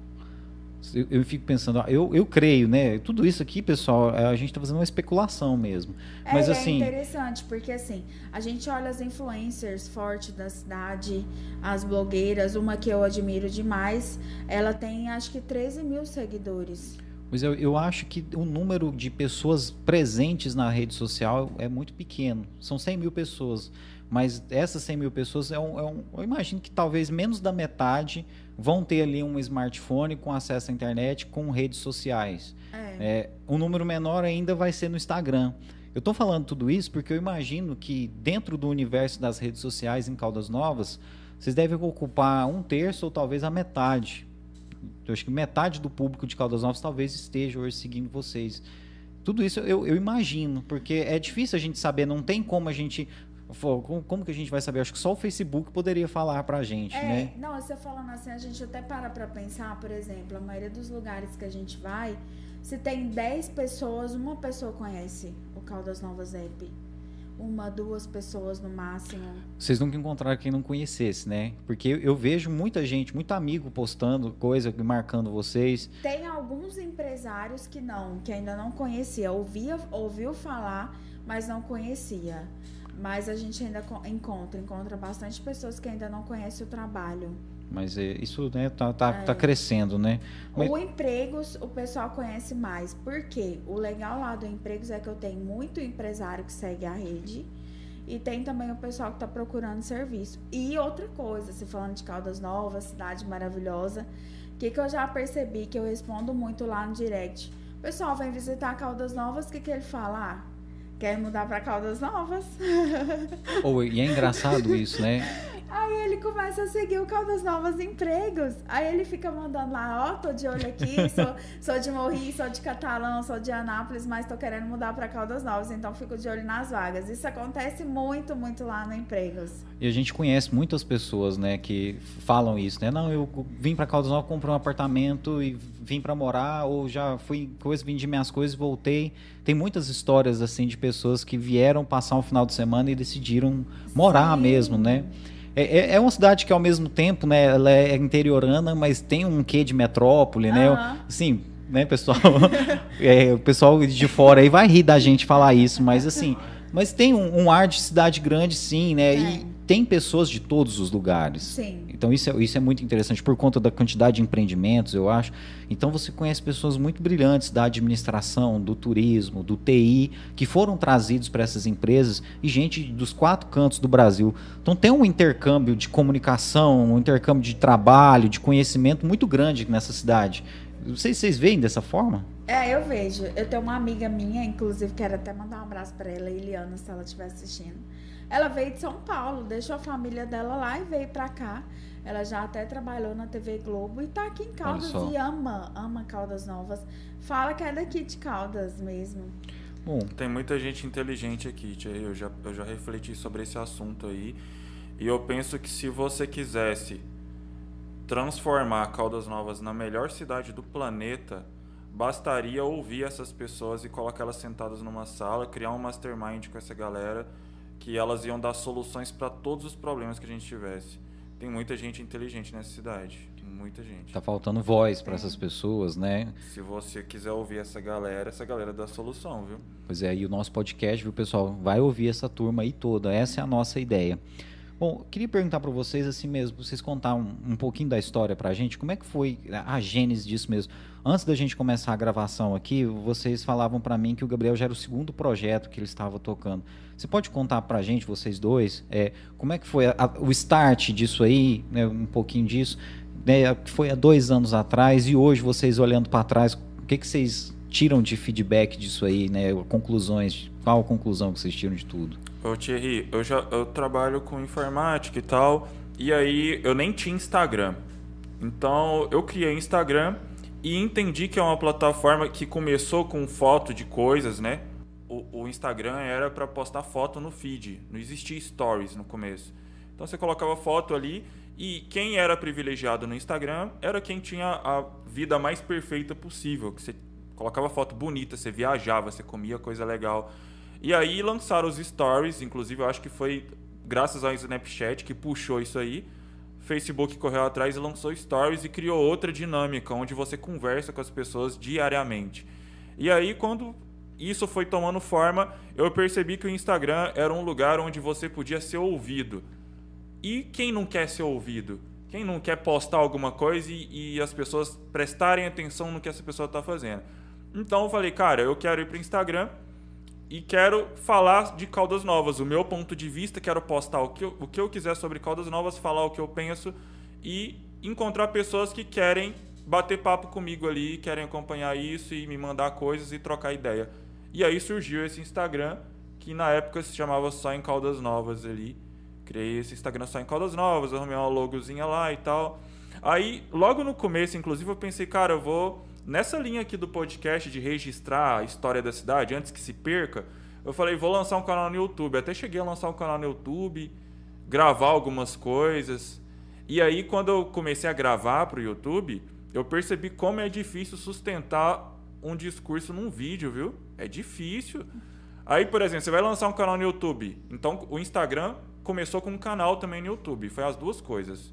Eu, eu fico pensando, ah, eu, eu creio, né? Tudo isso aqui, pessoal, é, a gente está fazendo uma especulação mesmo. É, Mas e assim, é interessante, porque assim, a gente olha as influencers fortes da cidade, as blogueiras, uma que eu admiro demais, ela tem acho que 13 mil seguidores. Mas eu, eu acho que o número de pessoas presentes na rede social é muito pequeno. São 100 mil pessoas. Mas essas 100 mil pessoas, é um, é um- eu imagino que talvez menos da metade vão ter ali um smartphone com acesso à internet, com redes sociais. É. É, um número menor ainda vai ser no Instagram. Eu estou falando tudo isso porque eu imagino que dentro do universo das redes sociais em Caldas Novas, vocês devem ocupar um terço ou talvez a metade. Eu acho que metade do público de Caldas Novas talvez esteja hoje seguindo vocês. Tudo isso eu, eu imagino, porque é difícil a gente saber, não tem como a gente. Como que a gente vai saber? Acho que só o Facebook poderia falar pra gente, É, né? não, você falando assim, a gente até para pra pensar, por exemplo, a maioria dos lugares que a gente vai, se tem 10 pessoas, uma pessoa conhece o Caldas Novas App. Uma, duas pessoas no máximo. Vocês nunca encontraram quem não conhecesse, né? Porque eu, eu vejo muita gente, muito amigo postando coisa, marcando vocês. Tem alguns empresários que não, que ainda não conhecia, ouvia, ouviu falar, mas não conhecia. Mas a gente ainda co- encontra, encontra bastante pessoas que ainda não conhecem o trabalho. Mas é, isso né, tá, tá, É. tá crescendo, né? Mas- O empregos, o pessoal conhece mais. Por quê? O legal lá do empregos é que eu tenho muito empresário que segue a rede. E tem também o pessoal que está procurando serviço. E outra coisa, se falando de Caldas Novas, cidade maravilhosa, o que, que eu já percebi que eu respondo muito lá no direct? O pessoal vem visitar Caldas Novas, o que, que ele fala? Ah, quer mudar para Caldas Novas? Ou, e é engraçado isso, né? Aí ele começa a seguir o Caldas Novas Empregos. Aí ele fica mandando lá, ó, tô de olho aqui, sou, sou de Morri, sou de Catalão, sou de Anápolis, mas tô querendo mudar pra Caldas Novas, então fico de olho nas vagas. Isso acontece muito, muito lá no Empregos. E a gente conhece muitas pessoas, né, que falam isso, né? Não, eu vim para Caldas Novas, comprei um apartamento e vim para morar, ou já fui coisa, vendi minhas coisas e voltei. Tem muitas histórias assim de pessoas que vieram passar um final de semana e decidiram morar Sim. mesmo, né? É, é- é uma cidade que ao mesmo tempo, né, ela é interiorana, mas tem um quê de metrópole, né? Aham. Assim, né, pessoal? É, o pessoal de fora aí vai rir da gente falar isso, mas assim, mas tem um, um ar de cidade grande, sim, né? E Tem. tem pessoas de todos os lugares. Sim. Então isso é, isso é muito interessante por conta da quantidade de empreendimentos, eu acho. Então você conhece pessoas muito brilhantes da administração, do turismo, do TI, que foram trazidos para essas empresas e gente dos quatro cantos do Brasil. Então tem um intercâmbio de comunicação, um intercâmbio de trabalho, de conhecimento muito grande nessa cidade. Vocês, vocês veem dessa forma? É, eu vejo. Eu tenho uma amiga minha, inclusive, quero até mandar um abraço pra ela, Eliana, se ela estiver assistindo. Ela veio de São Paulo, deixou a família dela lá e veio pra cá. Ela já até trabalhou na TV Globo e tá aqui em Caldas e ama, ama Caldas Novas. Fala que é daqui de Caldas mesmo. Bom, Tem muita gente inteligente aqui, tia. Eu já, eu já refleti sobre esse assunto aí. E eu penso que se você quisesse transformar Caldas Novas na melhor cidade do planeta, bastaria ouvir essas pessoas e colocar elas sentadas numa sala, criar um mastermind com essa galera, que elas iam dar soluções para todos os problemas que a gente tivesse. Tem muita gente inteligente nessa cidade. Muita gente. tá faltando voz para essas pessoas, né? Se você quiser ouvir essa galera, essa galera dá solução, viu? Pois é, e o nosso podcast, viu, pessoal? Vai ouvir essa turma aí toda. Essa é a nossa ideia. Bom, queria perguntar para vocês assim mesmo, vocês contar um, um pouquinho da história pra gente, como é que foi a gênese disso mesmo? Antes da gente começar a gravação aqui, vocês falavam para mim que o Gabriel já era o segundo projeto que ele estava tocando. Você pode contar pra gente, vocês dois, é, como é que foi a- a- o start disso aí, né, um pouquinho disso, né, foi há dois anos atrás e hoje vocês olhando para trás, o que, que vocês tiram de feedback disso aí, né? Conclusões, qual a conclusão que vocês tiram de tudo? Ô Thierry, eu já eu trabalho com informática e tal, e aí eu nem tinha Instagram. Então eu criei Instagram e entendi que é uma plataforma que começou com foto de coisas, né? O, o Instagram era para postar foto no feed, não existia stories no começo. Então você colocava foto ali e quem era privilegiado no Instagram era quem tinha a vida mais perfeita possível, que você colocava foto bonita, você viajava, você comia coisa legal. E aí lançaram os stories, inclusive eu acho que foi graças ao Snapchat que puxou isso aí. Facebook correu atrás e lançou stories e criou outra dinâmica onde você conversa com as pessoas diariamente. E aí quando isso foi tomando forma, eu percebi que o Instagram era um lugar onde você podia ser ouvido. E quem não quer ser ouvido? Quem não quer postar alguma coisa e, e as pessoas prestarem atenção no que essa pessoa está fazendo? Então eu falei, cara, eu quero ir para o Instagram e quero falar de Caldas Novas, o meu ponto de vista, quero postar o que, eu, o que eu quiser sobre Caldas Novas, falar o que eu penso e encontrar pessoas que querem bater papo comigo ali, querem acompanhar isso e me mandar coisas e trocar ideia. E aí surgiu esse Instagram, que na época se chamava só em Caldas Novas ali. Criei esse Instagram só em Caldas Novas, arrumei uma logozinha lá e tal. Aí, logo no começo, inclusive, eu pensei, cara, eu vou nessa linha aqui do podcast de registrar a história da cidade antes que se perca. Eu falei, vou lançar um canal no YouTube. Até cheguei a lançar um canal no YouTube, gravar algumas coisas. E aí, quando eu comecei a gravar pro YouTube, eu percebi como é difícil sustentar um discurso num vídeo, viu? É difícil. Aí, por exemplo, você vai lançar um canal no YouTube. Então, o Instagram começou com um canal também no YouTube. Foi as duas coisas.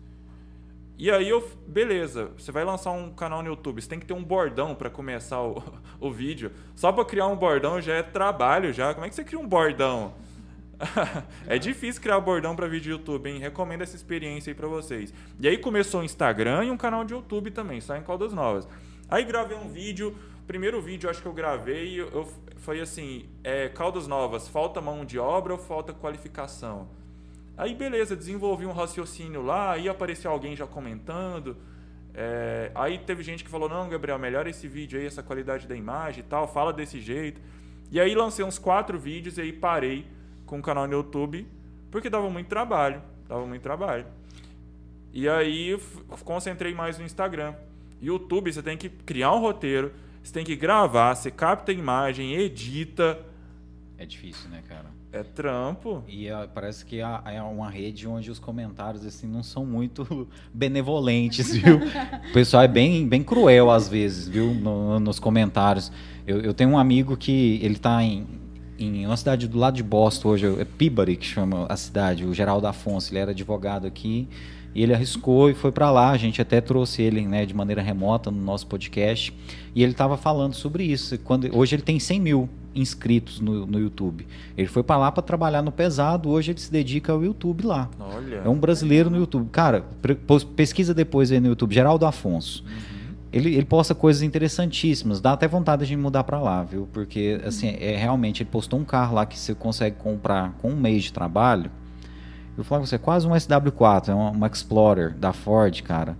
E aí eu, beleza, você vai lançar um canal no YouTube, você tem que ter um bordão para começar o, o vídeo. Só para criar um bordão já é trabalho já. Como é que você cria um bordão? é difícil criar bordão para vídeo YouTube, hein? Recomendo essa experiência aí para vocês. E aí começou o Instagram e um canal de YouTube também, só em Caldas Novas. Aí gravei um vídeo, primeiro vídeo acho que eu gravei, eu, foi assim, é, Caldas Novas, falta mão de obra ou falta qualificação? Aí beleza, desenvolvi um raciocínio lá, aí apareceu alguém já comentando. é, aí teve gente que falou, não, Gabriel, melhora esse vídeo aí, essa qualidade da imagem e tal, fala desse jeito. E aí lancei uns quatro vídeos e aí parei com o canal no YouTube, porque dava muito trabalho. Dava muito trabalho. E aí concentrei mais no Instagram. YouTube, você tem que criar um roteiro, você tem que gravar, você capta a imagem, edita. É difícil, né, cara? É trampo. E ah, parece que há- é uma rede onde os comentários assim não são muito benevolentes, viu? o pessoal é bem, bem cruel às vezes, viu? No- nos comentários. Eu, eu tenho um amigo que ele tá em, em uma cidade do lado de Boston hoje, é Peabody que chama a cidade, o Geraldo Afonso, ele era advogado aqui e ele arriscou e foi para lá. A gente até trouxe ele, né, de maneira remota no nosso podcast e ele estava falando sobre isso. Quando hoje ele tem 100 mil inscritos no, no YouTube. Ele foi para lá para trabalhar no pesado. Hoje ele se dedica ao YouTube lá. Olha. É um brasileiro no YouTube. Cara, pesquisa depois aí no YouTube, Geraldo Afonso. Ele, ele posta coisas interessantíssimas. Dá até vontade de mudar pra lá, viu? Porque, assim, é realmente, ele postou um carro lá que você consegue comprar com um mês de trabalho. Eu falo com você, é quase um SW4, é uma, uma Explorer da Ford, cara.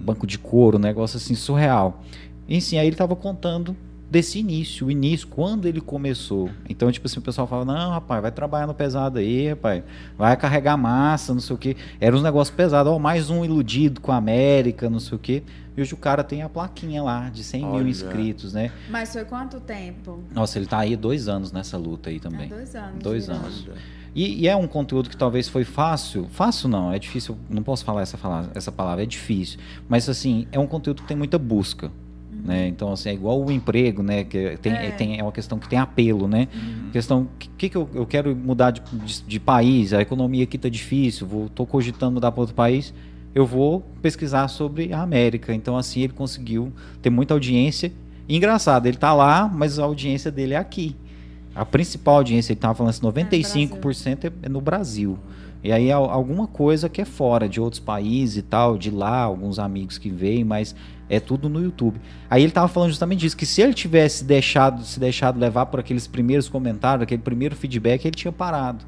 Banco de couro, um negócio assim surreal. E sim, aí ele tava contando desse início, o início, quando ele começou. Então, tipo assim, o pessoal fala, não, rapaz, vai trabalhar no pesado aí, rapaz, vai carregar massa, não sei o quê. Era uns negócios pesados, ó, mais um iludido com a América, não sei o quê. E hoje o cara tem a plaquinha lá de 100 mil Olha. inscritos, né? Mas foi quanto tempo? Nossa, ele tá aí dois anos nessa luta aí também. Há dois anos. Dois anos. E, e é um conteúdo que talvez foi fácil. Fácil não, é difícil. Não posso falar essa, fala- essa palavra, é difícil. Mas assim, é um conteúdo que tem muita busca. Né? Então, assim, é igual o emprego, né? Que tem, É. tem, é uma questão que tem apelo, né? Questão, o que, que, eu, eu quero mudar de, de, de país? A economia aqui tá difícil, vou, tô cogitando mudar para outro país. Eu vou pesquisar sobre a América. Então, assim, ele conseguiu ter muita audiência. E engraçado, ele tá lá, mas a audiência dele é aqui. A principal audiência, ele tava falando assim, 95% é, é no Brasil. E aí al- alguma coisa que é fora de outros países e tal, de lá, alguns amigos que veem, mas é tudo no YouTube. Aí ele tava falando justamente disso, que se ele tivesse deixado, se deixado levar por aqueles primeiros comentários, aquele primeiro feedback, ele tinha parado.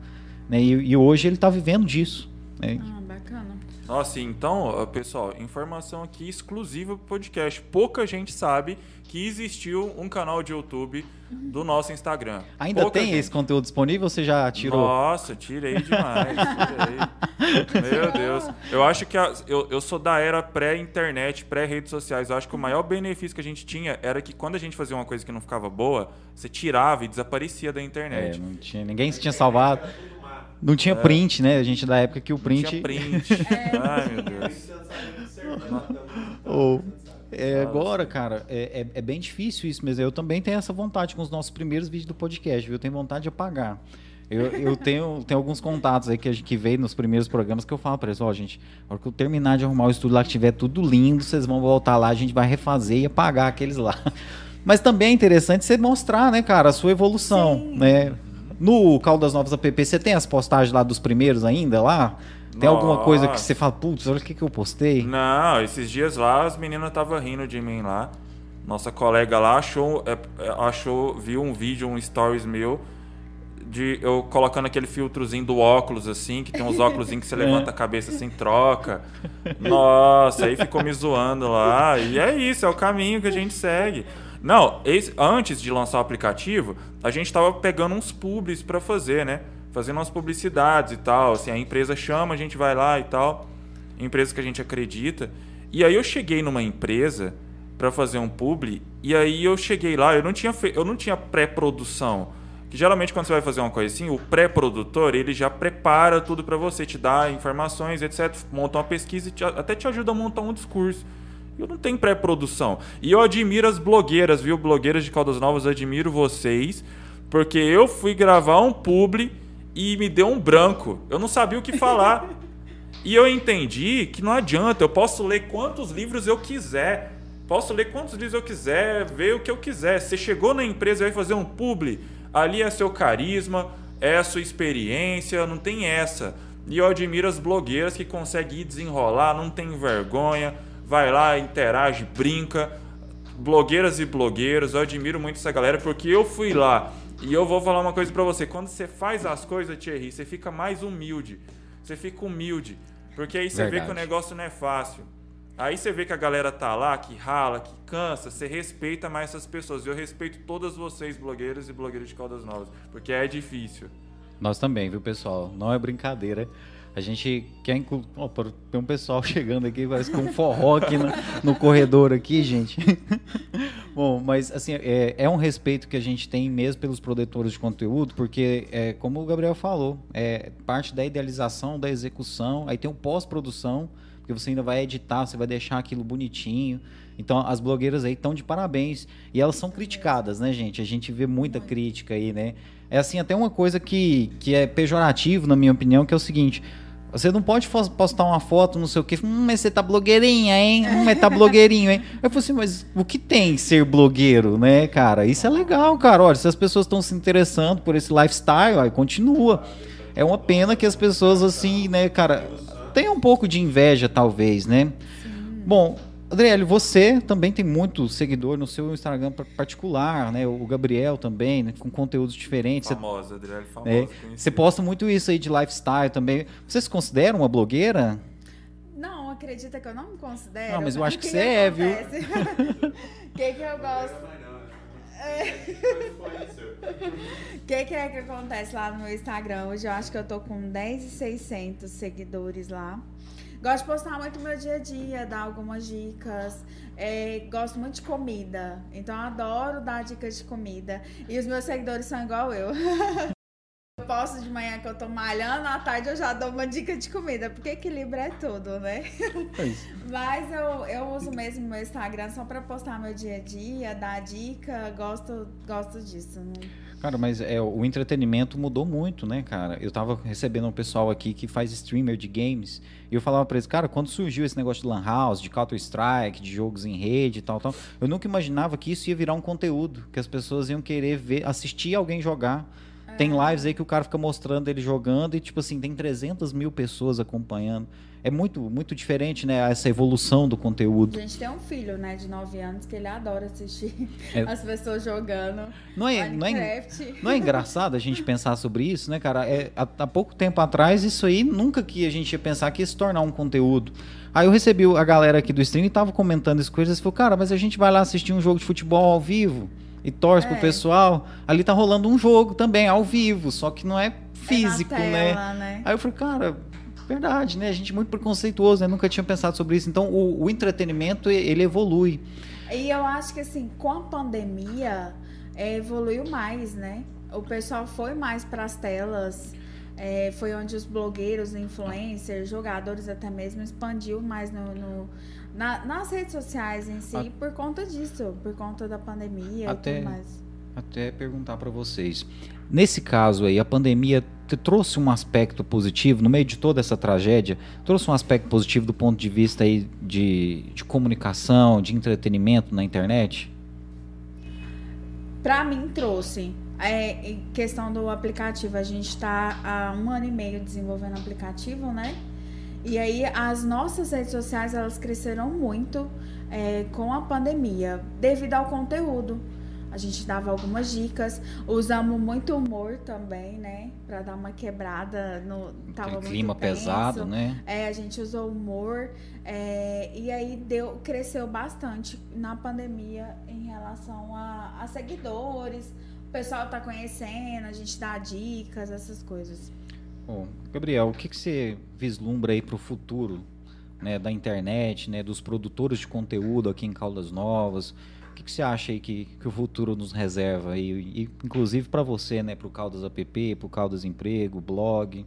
Né? E, e hoje ele tá vivendo disso. né? Ah, bacana. Nossa, então, pessoal, informação aqui exclusiva pro podcast. Pouca gente sabe que existiu um canal de YouTube do nosso Instagram. Ainda Pouca tem gente. esse conteúdo disponível ou você já tirou? Nossa, tirei demais. tirei. Meu Deus. Eu acho que a- eu, eu sou da era pré-internet, pré-redes sociais. Eu acho que o maior benefício que a gente tinha era que quando a gente fazia uma coisa que não ficava boa, você tirava e desaparecia da É, internet. não tinha, ninguém tinha salvado. Não tinha print, né? A gente da época que o Não print. tinha print. Ai, meu Deus. Ou- é, agora, cara, é, é, é bem difícil isso mesmo. Eu também tenho essa vontade com os nossos primeiros vídeos do podcast, viu? Eu tenho vontade de apagar. Eu, eu tenho, tenho alguns contatos aí que, a gente, que veio nos primeiros programas que eu falo pra eles, ó, gente, na hora que eu terminar de arrumar o estúdio lá, que tiver tudo lindo, vocês vão voltar lá, a gente vai refazer e apagar aqueles lá. Mas também é interessante você mostrar, né, cara, a sua evolução, Sim. né? No Caldas Novas app, você tem as postagens lá dos primeiros ainda lá? Tem alguma coisa que Nossa. você fala, putz, olha o que, que eu postei? Não, esses dias lá as meninas estavam rindo de mim lá. Nossa colega lá achou, é, é, achou, viu um vídeo, um stories meu, de eu colocando aquele filtrozinho do óculos, assim, que tem uns óculos que você levanta a cabeça assim, troca. Nossa, aí ficou me zoando lá. E é isso, é o caminho que a gente segue. Não, esse- antes de lançar o aplicativo, a gente tava pegando uns publis pra fazer, né? Fazendo umas publicidades e tal. Assim, a empresa chama, a gente vai lá e tal. Empresa que a gente acredita. E aí eu cheguei numa empresa pra fazer um publi, e aí eu cheguei lá, eu não tinha, eu não tinha pré-produção. Que geralmente quando você vai fazer uma coisa assim, o pré-produtor, ele já prepara tudo pra você, te dá informações, etc, monta uma pesquisa te- até te ajuda a montar um discurso. Eu não tenho pré-produção. E eu admiro as blogueiras, viu? Blogueiras de Caldas Novas, admiro vocês, porque eu fui gravar um publi e me deu um branco. Eu não sabia o que falar. E eu entendi que não adianta, eu posso ler quantos livros eu quiser. Posso ler quantos livros eu quiser, ver o que eu quiser. Você chegou na empresa e vai fazer um publi, ali é seu carisma, é a sua experiência, não tem essa. E eu admiro as blogueiras que conseguem desenrolar, não tem vergonha, vai lá, interage, brinca. Blogueiras e blogueiros, eu admiro muito essa galera porque eu fui lá e eu vou falar uma coisa pra você. Quando você faz as coisas, Thierry, você fica mais humilde. Você fica humilde. Porque aí você vê que o Verdade. negócio não é fácil. Aí você vê que a galera tá lá, que rala, que cansa, você respeita mais essas pessoas. Eu respeito todas vocês, blogueiros e blogueiras de Caldas Novas, porque é difícil. Nós também, viu, pessoal? Não é brincadeira. A gente quer incluir. tem um pessoal chegando aqui, parece que um forró aqui no, no corredor aqui, gente. Bom, mas assim, é, é, um respeito que a gente tem mesmo pelos produtores de conteúdo, porque, é, como o Gabriel falou, é parte da idealização, da execução, aí tem o pós-produção, porque você ainda vai editar, você vai deixar aquilo bonitinho. Então as blogueiras aí estão de parabéns. E elas são criticadas, né, gente? A gente vê muita crítica aí, né? É assim, até uma coisa que, que é pejorativo, na minha opinião, que é o seguinte. Você não pode postar uma foto, não sei o quê. Hum, mas você tá blogueirinha, hein? Hum, mas tá blogueirinho, hein? Eu falei assim, mas o que tem ser blogueiro, né, cara? Isso é legal, cara. Olha, se as pessoas estão se interessando por esse lifestyle, aí continua. É uma pena que as pessoas, assim, né, cara, tenham um pouco de inveja, talvez, né? Bom, Adriele, você também tem muito seguidor no seu Instagram particular, né? O Gabriel também, né? com conteúdos diferentes. Famosa, Adriele, famosa. É, você posta muito isso aí de lifestyle também. Você se considera uma blogueira? Não, acredita que eu não me considero. Não, mas eu acho que, que você é, viu? O que, que eu gosto? O que, que é que acontece lá no meu Instagram? Hoje eu acho que eu tô com 10,600 seguidores lá. Gosto de postar muito meu dia a dia, dar algumas dicas. É, gosto muito de comida. Então adoro dar dicas de comida. E os meus seguidores são igual eu. eu posto de manhã que eu tô malhando, à tarde eu já dou uma dica de comida, porque equilíbrio é tudo, né? É Mas eu, eu uso mesmo meu Instagram só para postar meu dia a dia, dar dica, gosto, gosto disso. Né? Cara, mas é, o entretenimento mudou muito, né, cara? Eu tava recebendo um pessoal aqui que faz streamer de games, e eu falava pra eles, cara, quando surgiu esse negócio de Lan House, de Counter-Strike, de jogos em rede e tal, tal, eu nunca imaginava que isso ia virar um conteúdo, que as pessoas iam querer ver, assistir alguém jogar. Tem é. lives aí que o cara fica mostrando ele jogando e, tipo assim, tem 300 mil pessoas acompanhando é muito, muito diferente, né? Essa evolução do conteúdo. A gente tem um filho, né, de 9 anos, que ele adora assistir é. as pessoas jogando. Não é, não é, não é engraçado a gente pensar sobre isso, né, cara? É, há, há, pouco tempo atrás, isso aí nunca que a gente ia pensar que ia se tornar um conteúdo. Aí eu recebi a galera aqui do stream e tava comentando as coisas e falou, cara, mas a gente vai lá assistir um jogo de futebol ao vivo e torce é. pro pessoal. Ali tá rolando um jogo também, ao vivo, só que não é, físico, é tela, né? né? Aí eu falei, cara Verdade, né? A gente é muito preconceituoso, né? Nunca tinha pensado sobre isso. Então, o, o entretenimento, ele evolui. E eu acho que, assim, com a pandemia, é, evoluiu mais, né? O pessoal foi mais para as telas. É, foi onde os blogueiros, influencers, jogadores até mesmo expandiu mais no, no na, nas redes sociais em si a... por conta disso, por conta da pandemia até, e tudo mais. Até perguntar para vocês. Nesse caso aí, a pandemia trouxe um aspecto positivo, no meio de toda essa tragédia, trouxe um aspecto positivo do ponto de vista aí de, de comunicação, de entretenimento na internet? Para mim trouxe. É, em questão do aplicativo, a gente está há um ano e meio desenvolvendo aplicativo, né? E aí as nossas redes sociais elas cresceram muito é, com a pandemia, devido ao conteúdo. A gente dava algumas dicas, usamos muito humor também, né? Pra dar uma quebrada no. Tava Aquele clima tenso. pesado, né? É, a gente usou humor. É, e aí deu, cresceu bastante na pandemia em relação a, a seguidores. O pessoal tá conhecendo, a gente dá dicas, essas coisas. Bom, Gabriel, o que, que você vislumbra aí para o futuro né, da internet, né, dos produtores de conteúdo aqui em Caldas Novas? que, que você acha aí que, que o futuro nos reserva? E, e inclusive para você, né? Para o Caldas App, para o Caldas Emprego, blog.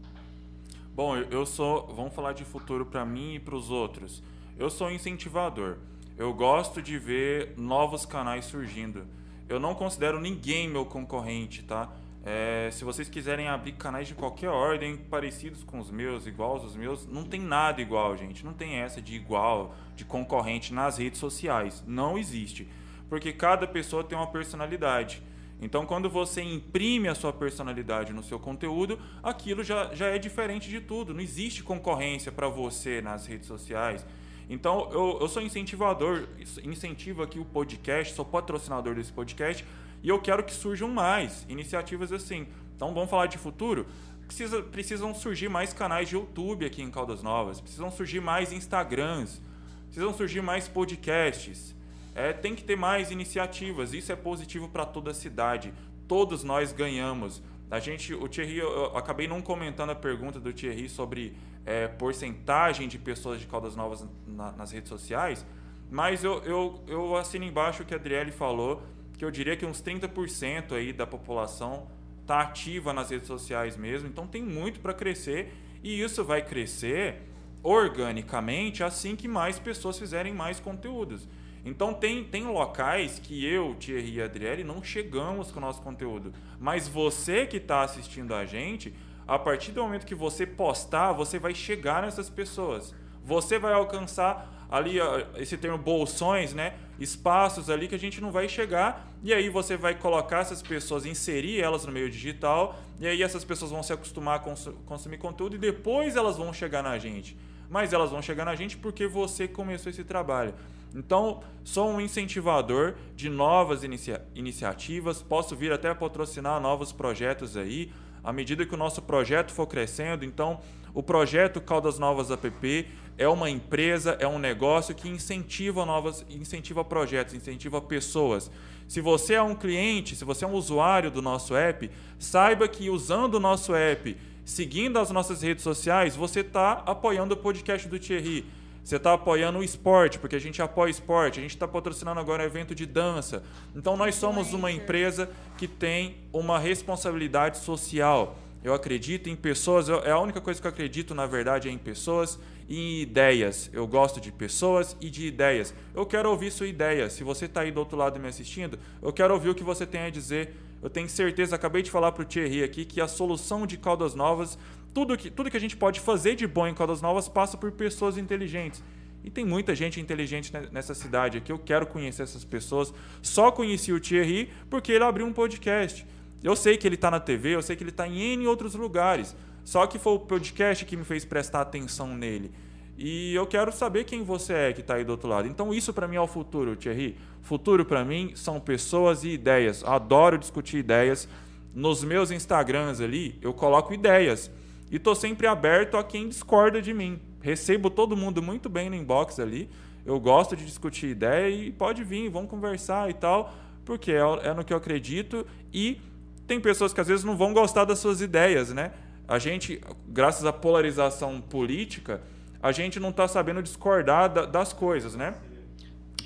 Bom, eu sou. Vamos falar de futuro para mim e para os outros. Eu sou incentivador. Eu gosto de ver novos canais surgindo. Eu não considero ninguém meu concorrente, tá? É, se vocês quiserem abrir canais de qualquer ordem, parecidos com os meus, iguais aos meus, não tem nada igual, gente. Não tem essa de igual, de concorrente nas redes sociais. Não existe porque cada pessoa tem uma personalidade. Então, quando você imprime a sua personalidade no seu conteúdo, aquilo já, já é diferente de tudo. Não existe concorrência para você nas redes sociais. Então, eu, eu sou incentivador, incentivo aqui o podcast, sou patrocinador desse podcast e eu quero que surjam mais iniciativas assim. Então, vamos falar de futuro? Precisa, precisam surgir mais canais de YouTube aqui em Caldas Novas, precisam surgir mais Instagrams, precisam surgir mais podcasts. É, tem que ter mais iniciativas, isso é positivo para toda a cidade. Todos nós ganhamos. A gente, o Thierry, eu, acabei não comentando a pergunta do Thierry sobre é, porcentagem de pessoas de Caldas Novas na- nas redes sociais, mas eu, eu, eu assino embaixo o que a Adriele falou, que eu diria que uns 30% aí da população está ativa nas redes sociais mesmo, então tem muito para crescer e isso vai crescer organicamente assim que mais pessoas fizerem mais conteúdos. Então tem, tem locais que eu, Thierry e Adriele não chegamos com o nosso conteúdo. Mas você que está assistindo a gente, a partir do momento que você postar, você vai chegar nessas pessoas. Você vai alcançar ali esse termo bolsões, né? Espaços ali que a gente não vai chegar. E aí você vai colocar essas pessoas, inserir elas no meio digital. E aí essas pessoas vão se acostumar a consu- consumir conteúdo e depois elas vão chegar na gente. Mas elas vão chegar na gente porque você começou esse trabalho. Então, sou um incentivador de novas inicia- iniciativas, posso vir até patrocinar novos projetos aí, à medida que o nosso projeto for crescendo. Então, o projeto Caldas Novas App é uma empresa, é um negócio que incentiva novas, incentiva projetos, incentiva pessoas. Se você é um cliente, se você é um usuário do nosso app, saiba que usando o nosso app, seguindo as nossas redes sociais, você está apoiando o podcast do Thierry. Você está apoiando o esporte, porque a gente apoia esporte. A gente está patrocinando agora um evento de dança. Então, nós somos uma empresa que tem uma responsabilidade social. Eu acredito em pessoas, é a única coisa que eu acredito, na verdade, é em pessoas e em ideias. Eu gosto de pessoas e de ideias. Eu quero ouvir sua ideia. Se você está aí do outro lado me assistindo, eu quero ouvir o que você tem a dizer. Eu tenho certeza, acabei de falar para o Thierry aqui, que a solução de Caldas Novas, tudo que, tudo que a gente pode fazer de bom em Caldas Novas passa por pessoas inteligentes. E tem muita gente inteligente ne- nessa cidade aqui. Eu quero conhecer essas pessoas. Só conheci o Thierry porque ele abriu um podcast. Eu sei que ele está na TV, eu sei que ele está em N outros lugares. Só que foi o podcast que me fez prestar atenção nele. E eu quero saber quem você é que está aí do outro lado. Então isso para mim é o futuro, Thierry. Futuro para mim são pessoas e ideias. Adoro discutir ideias. Nos meus Instagrams ali, eu coloco ideias. E tô sempre aberto a quem discorda de mim. Recebo todo mundo muito bem no inbox ali. Eu gosto de discutir ideia e pode vir, vamos conversar e tal, porque é, é no que eu acredito e tem pessoas que às vezes não vão gostar das suas ideias, né? A gente, graças à polarização política, a gente não está sabendo discordar da- das coisas, né?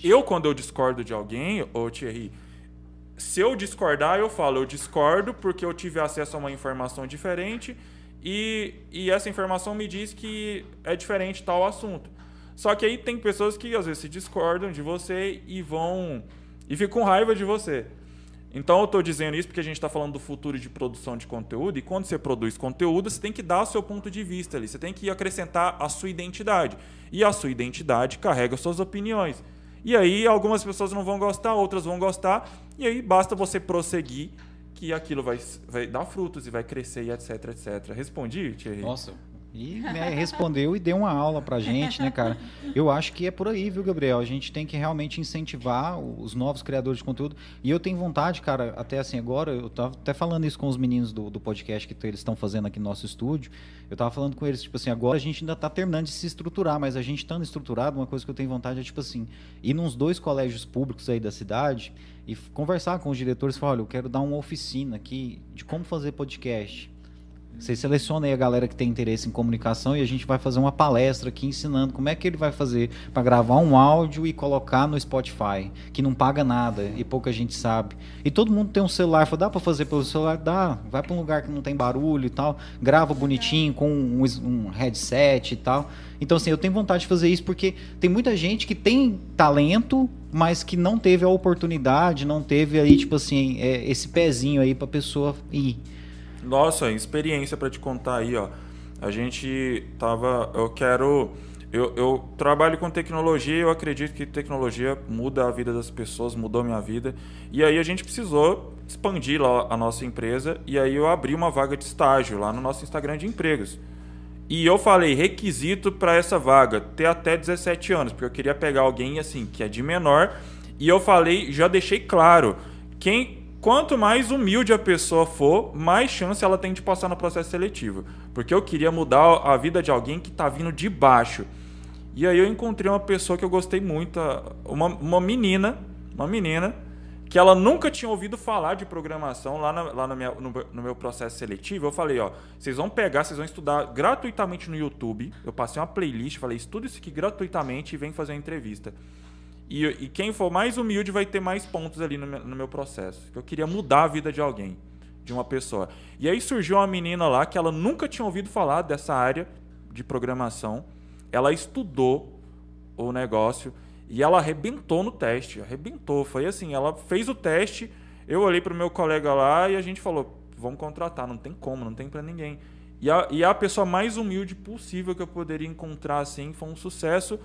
Eu, quando eu discordo de alguém, ô Thierry, se eu discordar, eu falo, eu discordo porque eu tive acesso a uma informação diferente e, e essa informação me diz que é diferente tal assunto. Só que aí tem pessoas que às vezes se discordam de você e vão. e ficam com raiva de você. Então eu estou dizendo isso porque a gente está falando do futuro de produção de conteúdo, e quando você produz conteúdo, você tem que dar o seu ponto de vista ali, você tem que acrescentar a sua identidade. E a sua identidade carrega suas opiniões. E aí algumas pessoas não vão gostar, outras vão gostar, e aí basta você prosseguir que aquilo vai, vai dar frutos e vai crescer e etc, etc. Respondi, Thierry? Nossa. E né, respondeu e deu uma aula pra gente, né, cara? Eu acho que é por aí, viu, Gabriel? A gente tem que realmente incentivar os novos criadores de conteúdo. E eu tenho vontade, cara, até assim, agora, eu tava até falando isso com os meninos do, do podcast que eles estão fazendo aqui no nosso estúdio. Eu tava falando com eles, tipo assim, agora a gente ainda tá terminando de se estruturar, mas a gente estando estruturado, uma coisa que eu tenho vontade é, tipo assim, ir nos dois colégios públicos aí da cidade e conversar com os diretores e falar, olha, eu quero dar uma oficina aqui de como fazer podcast. Vocês selecionam aí a galera que tem interesse em comunicação e a gente vai fazer uma palestra aqui ensinando como é que ele vai fazer para gravar um áudio e colocar no Spotify, que não paga nada e pouca gente sabe. E todo mundo tem um celular, fala, dá para fazer pelo celular? Dá. Vai para um lugar que não tem barulho e tal, grava bonitinho com um, um headset e tal. Então assim, eu tenho vontade de fazer isso porque tem muita gente que tem talento, mas que não teve a oportunidade, não teve aí tipo assim, é, esse pezinho aí para pessoa ir. Nossa, experiência para te contar aí, ó. A gente tava. Eu quero. Eu, eu trabalho com tecnologia eu acredito que tecnologia muda a vida das pessoas, mudou minha vida. E aí a gente precisou expandir lá a nossa empresa e aí eu abri uma vaga de estágio lá no nosso Instagram de empregos. E eu falei requisito para essa vaga ter até 17 anos, porque eu queria pegar alguém assim que é de menor. E eu falei, já deixei claro, quem quanto mais humilde a pessoa for, mais chance ela tem de passar no processo seletivo, porque eu queria mudar a vida de alguém que tá vindo de baixo. E aí eu encontrei uma pessoa que eu gostei muito, uma, uma menina, uma menina que ela nunca tinha ouvido falar de programação lá, na- lá na minha- no, no meu processo seletivo. Eu falei, ó, vocês vão pegar, vocês vão estudar gratuitamente no YouTube. Eu passei uma playlist, falei, estuda isso aqui gratuitamente e vem fazer uma entrevista. E, e quem for mais humilde vai ter mais pontos ali no meu, no meu processo. Eu queria mudar a vida de alguém, de uma pessoa. E aí surgiu uma menina lá que ela nunca tinha ouvido falar dessa área de programação. Ela estudou o negócio e ela arrebentou no teste. Arrebentou. Foi assim, ela fez o teste, eu olhei pro meu colega lá e a gente falou, vamos contratar, não tem como, não tem para ninguém. E a, e a pessoa mais humilde possível que eu poderia encontrar, assim, foi um sucesso.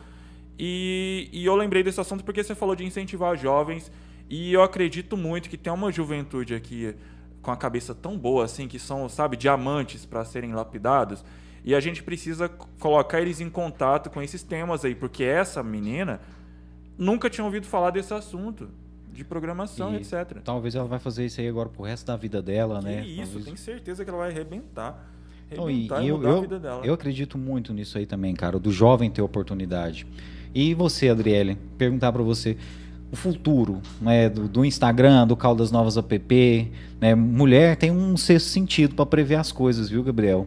E, e eu lembrei desse assunto porque você falou de incentivar jovens. E eu acredito muito que tem uma juventude aqui com a cabeça tão boa, assim, que são, sabe, diamantes para serem lapidados. E a gente precisa colocar eles em contato com esses temas aí, porque essa menina nunca tinha ouvido falar desse assunto de programação, E etc. Talvez ela vai fazer isso aí agora pro resto da vida dela, Que né? isso, Talvez- tenho certeza que ela vai arrebentar. Então, e, Arrebentar e eu, mudar a eu, vida dela. eu acredito muito nisso aí também, cara, do jovem ter oportunidade. E você, Adriele, perguntar pra você o futuro, né, do, do Instagram, do Caldas Novas app, né? Mulher tem um sexto sentido pra prever as coisas, viu, Gabriel?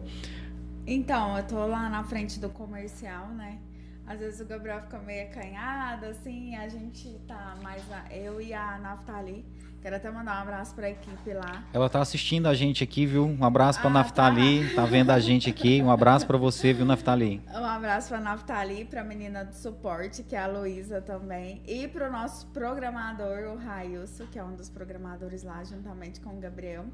Então, eu tô lá na frente do comercial, né? Às vezes o Gabriel fica meio acanhado, assim, a gente tá mais. Eu e a Naftali. Quero até mandar um abraço pra equipe lá. Ela tá assistindo a gente aqui, viu? Um abraço pra Ah, Naftali, tá. vendo a gente aqui. Um abraço pra você, viu, Naftali? Um abraço pra Naftali, pra menina do suporte, que é a Luísa também. E pro nosso programador, o Railson, que é um dos programadores lá, juntamente com o Gabriel.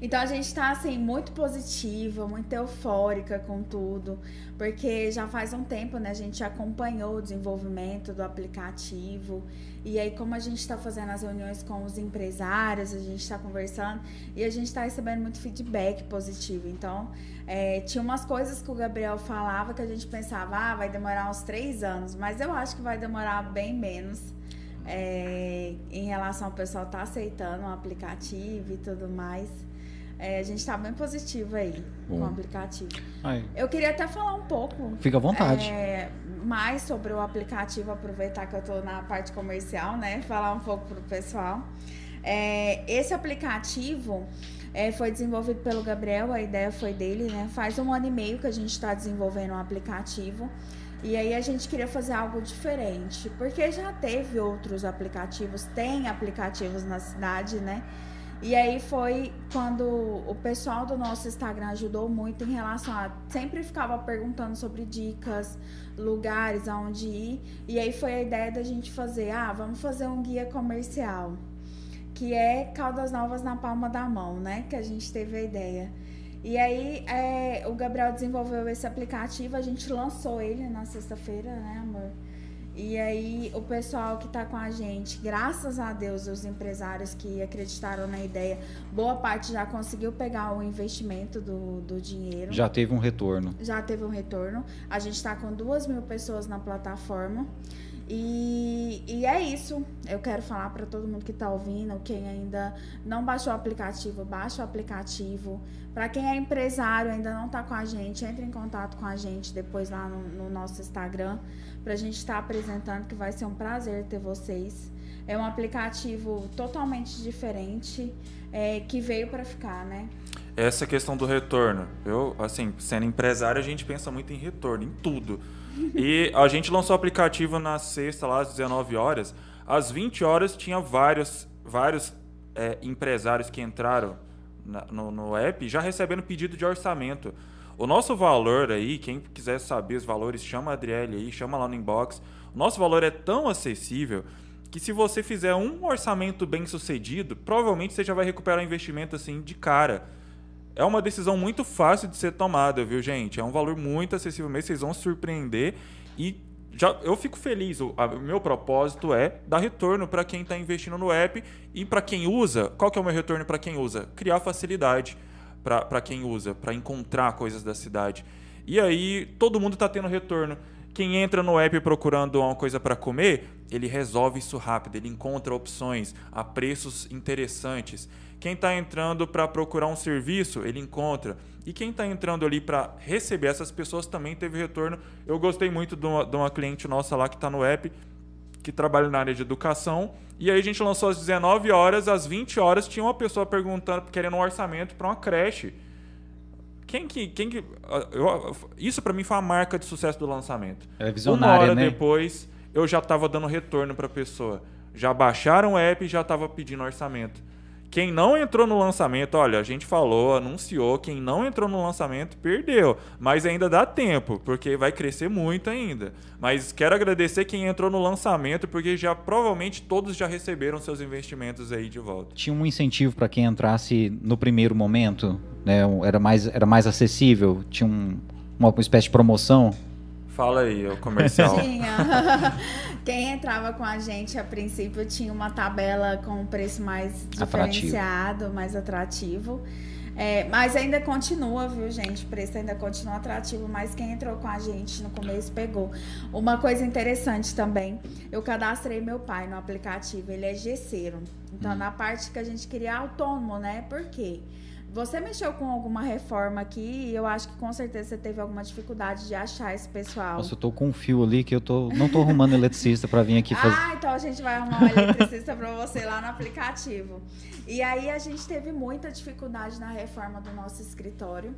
Então a gente tá assim muito positiva, muito eufórica com tudo, porque já faz um tempo, né? A gente acompanhou o desenvolvimento do aplicativo. E aí, como a gente está fazendo as reuniões com os empresários, a gente está conversando e a gente está recebendo muito feedback positivo. Então, é, tinha umas coisas que o Gabriel falava que a gente pensava, ah, vai demorar uns três anos, mas eu acho que vai demorar bem menos. é, em relação ao pessoal estar aceitando o aplicativo e tudo mais. É, a gente está bem positivo aí com Bom. o aplicativo. Ai, Eu queria até falar um pouco fica à vontade. é, mais sobre o aplicativo, aproveitar que eu estou na parte comercial, né? Falar um pouco pro pessoal. É, esse aplicativo é, foi desenvolvido pelo Gabriel, a ideia foi dele, né? Faz um ano e meio que a gente está desenvolvendo um aplicativo. E aí a gente queria fazer algo diferente, porque já teve outros aplicativos, tem aplicativos na cidade, né? E aí foi quando o pessoal do nosso Instagram ajudou muito em relação a sempre ficava perguntando sobre dicas, lugares aonde ir. E aí foi a ideia da gente fazer, ah, vamos fazer um guia comercial, que é Caldas Novas na palma da mão, né? Que a gente teve a ideia. E aí é, o Gabriel desenvolveu esse aplicativo, a gente lançou ele na sexta-feira, né, amor? E aí o pessoal que tá com a gente, graças a Deus, os empresários que acreditaram na ideia, boa parte já conseguiu pegar o investimento do, do dinheiro. Já teve um retorno. Já teve um retorno. A gente está com duas mil pessoas na plataforma. E, e é isso. Eu quero falar para todo mundo que está ouvindo, quem ainda não baixou o aplicativo, baixa o aplicativo. Para quem é empresário ainda não está com a gente, entre em contato com a gente depois lá no, no nosso Instagram para a gente estar apresentando, que vai ser um prazer ter vocês. É um aplicativo totalmente diferente é, que veio para ficar, né? Essa questão do retorno. Eu, assim, sendo empresário, a gente pensa muito em retorno, em tudo. E a gente lançou o aplicativo na sexta, lá às 19 horas. Às 20 horas tinha vários, vários é, empresários que entraram na- no, no app já recebendo pedido de orçamento. O nosso valor aí, quem quiser saber os valores, chama a Adriele aí, chama lá no inbox. O nosso valor é tão acessível que se você fizer um orçamento bem sucedido, provavelmente você já vai recuperar o investimento assim de cara. É uma decisão muito fácil de ser tomada, viu, gente? É um valor muito acessível mesmo, vocês vão se surpreender e já, eu fico feliz. O a- meu propósito é dar retorno para quem está investindo no app e para quem usa. Qual que é o meu retorno para quem usa? Criar facilidade para quem usa, para encontrar coisas da cidade. E aí todo mundo está tendo retorno. Quem entra no app procurando uma coisa para comer, ele resolve isso rápido, ele encontra opções a preços interessantes. Quem está entrando para procurar um serviço, ele encontra. E quem está entrando ali para receber essas pessoas também teve retorno. Eu gostei muito de uma, de uma cliente nossa lá que está no app, que trabalha na área de educação. E aí a gente lançou às 19 horas, às 20 horas tinha uma pessoa perguntando, querendo um orçamento para uma creche. Quem que. Quem que eu, isso para mim foi a marca de sucesso do lançamento. É Uma visionária, hora né? depois, eu já estava dando retorno para a pessoa. Já baixaram o app e já estava pedindo orçamento. Quem não entrou no lançamento, olha, a gente falou, anunciou, quem não entrou no lançamento perdeu. Mas ainda dá tempo, porque vai crescer muito ainda. Mas quero agradecer quem entrou no lançamento, porque já provavelmente todos já receberam seus investimentos aí de volta. Tinha um incentivo para quem entrasse no primeiro momento, né? Era mais, era mais acessível, tinha um- uma espécie de promoção. Fala aí, o comercial. Tinha. Quem entrava com a gente a princípio tinha uma tabela com um preço mais Atrativo. diferenciado, mais atrativo. É, mas ainda continua, viu, gente? O preço ainda continua atrativo, mas quem entrou com a gente no começo pegou. Uma coisa interessante também, eu cadastrei meu pai no aplicativo, ele é gesseiro. Então, na parte que a gente queria autônomo, né? Por quê? Você mexeu com alguma reforma aqui e eu acho que com certeza você teve alguma dificuldade de achar esse pessoal. Nossa, eu tô com um fio ali que eu tô, não tô arrumando eletricista para vir aqui fazer. Ah, então a gente vai arrumar um eletricista pra você lá no aplicativo. E aí a gente teve muita dificuldade na reforma do nosso escritório.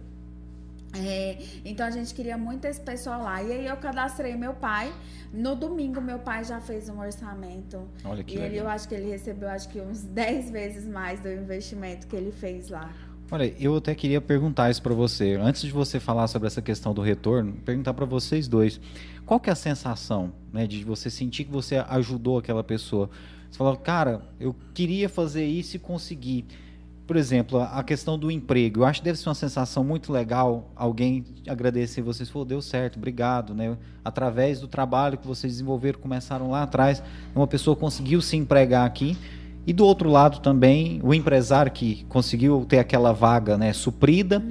É, então a gente queria muito esse pessoal lá. E aí eu cadastrei meu pai. No domingo, meu pai já fez um orçamento. Olha que e ele, legal. eu acho que ele recebeu acho que uns 10 vezes mais do investimento que ele fez lá. Olha, eu até queria perguntar isso para você. Antes de você falar sobre essa questão do retorno, perguntar para vocês dois. Qual que é a sensação, né, de você sentir que você ajudou aquela pessoa? Você falou, cara, eu queria fazer isso e consegui. Por exemplo, a questão do emprego. Eu acho que deve ser uma sensação muito legal alguém agradecer vocês. Falou, deu certo, obrigado, né? Através do trabalho que vocês desenvolveram, começaram lá atrás, uma pessoa conseguiu se empregar aqui. E do outro lado também, o empresário que conseguiu ter aquela vaga né, suprida.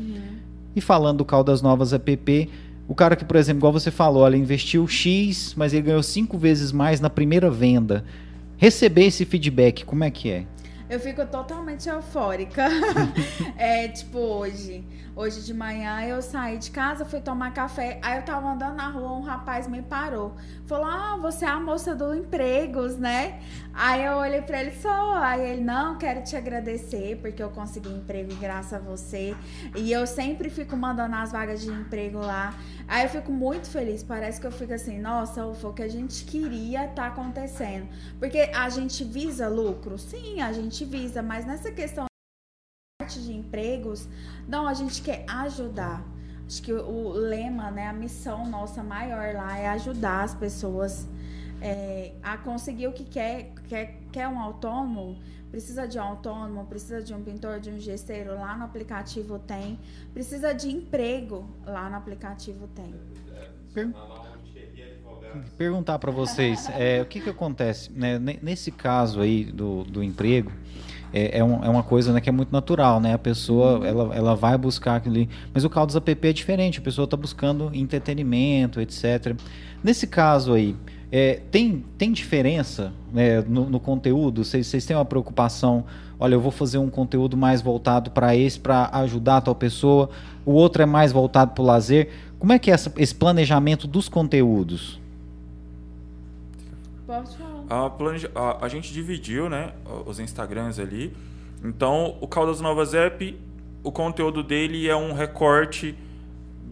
E falando do Caldas Novas app, o cara que, por exemplo, igual você falou, ele investiu X, mas ele ganhou cinco vezes mais na primeira venda. Receber esse feedback, como é que é? Eu fico totalmente eufórica. é, tipo, hoje. Hoje de manhã eu saí de casa, fui tomar café. Aí eu tava andando na rua, um rapaz me parou. Falou: Ah, você é a moça do empregos, né? Aí eu olhei pra ele só. Aí ele: Não, quero te agradecer porque eu consegui emprego graças a você. E eu sempre fico mandando as vagas de emprego lá. Aí eu fico muito feliz. Parece que eu fico assim: Nossa, foi o que a gente queria tá acontecendo. Porque a gente visa lucro? Sim, a gente visa, mas nessa questão parte de empregos, não, a gente quer ajudar. Acho que o, lema, né, a missão nossa maior lá é ajudar as pessoas é, a conseguir o que quer, quer, quer um autônomo, precisa de um autônomo, precisa de um pintor, de um gesseiro, lá no aplicativo tem, precisa de emprego, lá no aplicativo tem. Per- Perguntar para vocês, é, o que, que acontece? né, ne- nesse caso aí do, do emprego, é, é, um- é uma coisa né, que é muito natural, né? A pessoa ela, ela vai buscar aquilo ali. Mas o Caldas app é diferente, a pessoa está buscando entretenimento, etc. Nesse caso aí, é, tem, tem diferença né, no, no conteúdo? Vocês, vocês têm uma preocupação? Olha, eu vou fazer um conteúdo mais voltado para esse, para ajudar a tal pessoa. O outro é mais voltado para o lazer. Como é que é essa- esse planejamento dos conteúdos? Posso falar? A, a- a gente dividiu, né, os Instagrams ali. Então, o Caldas Novas App, o conteúdo dele é um recorte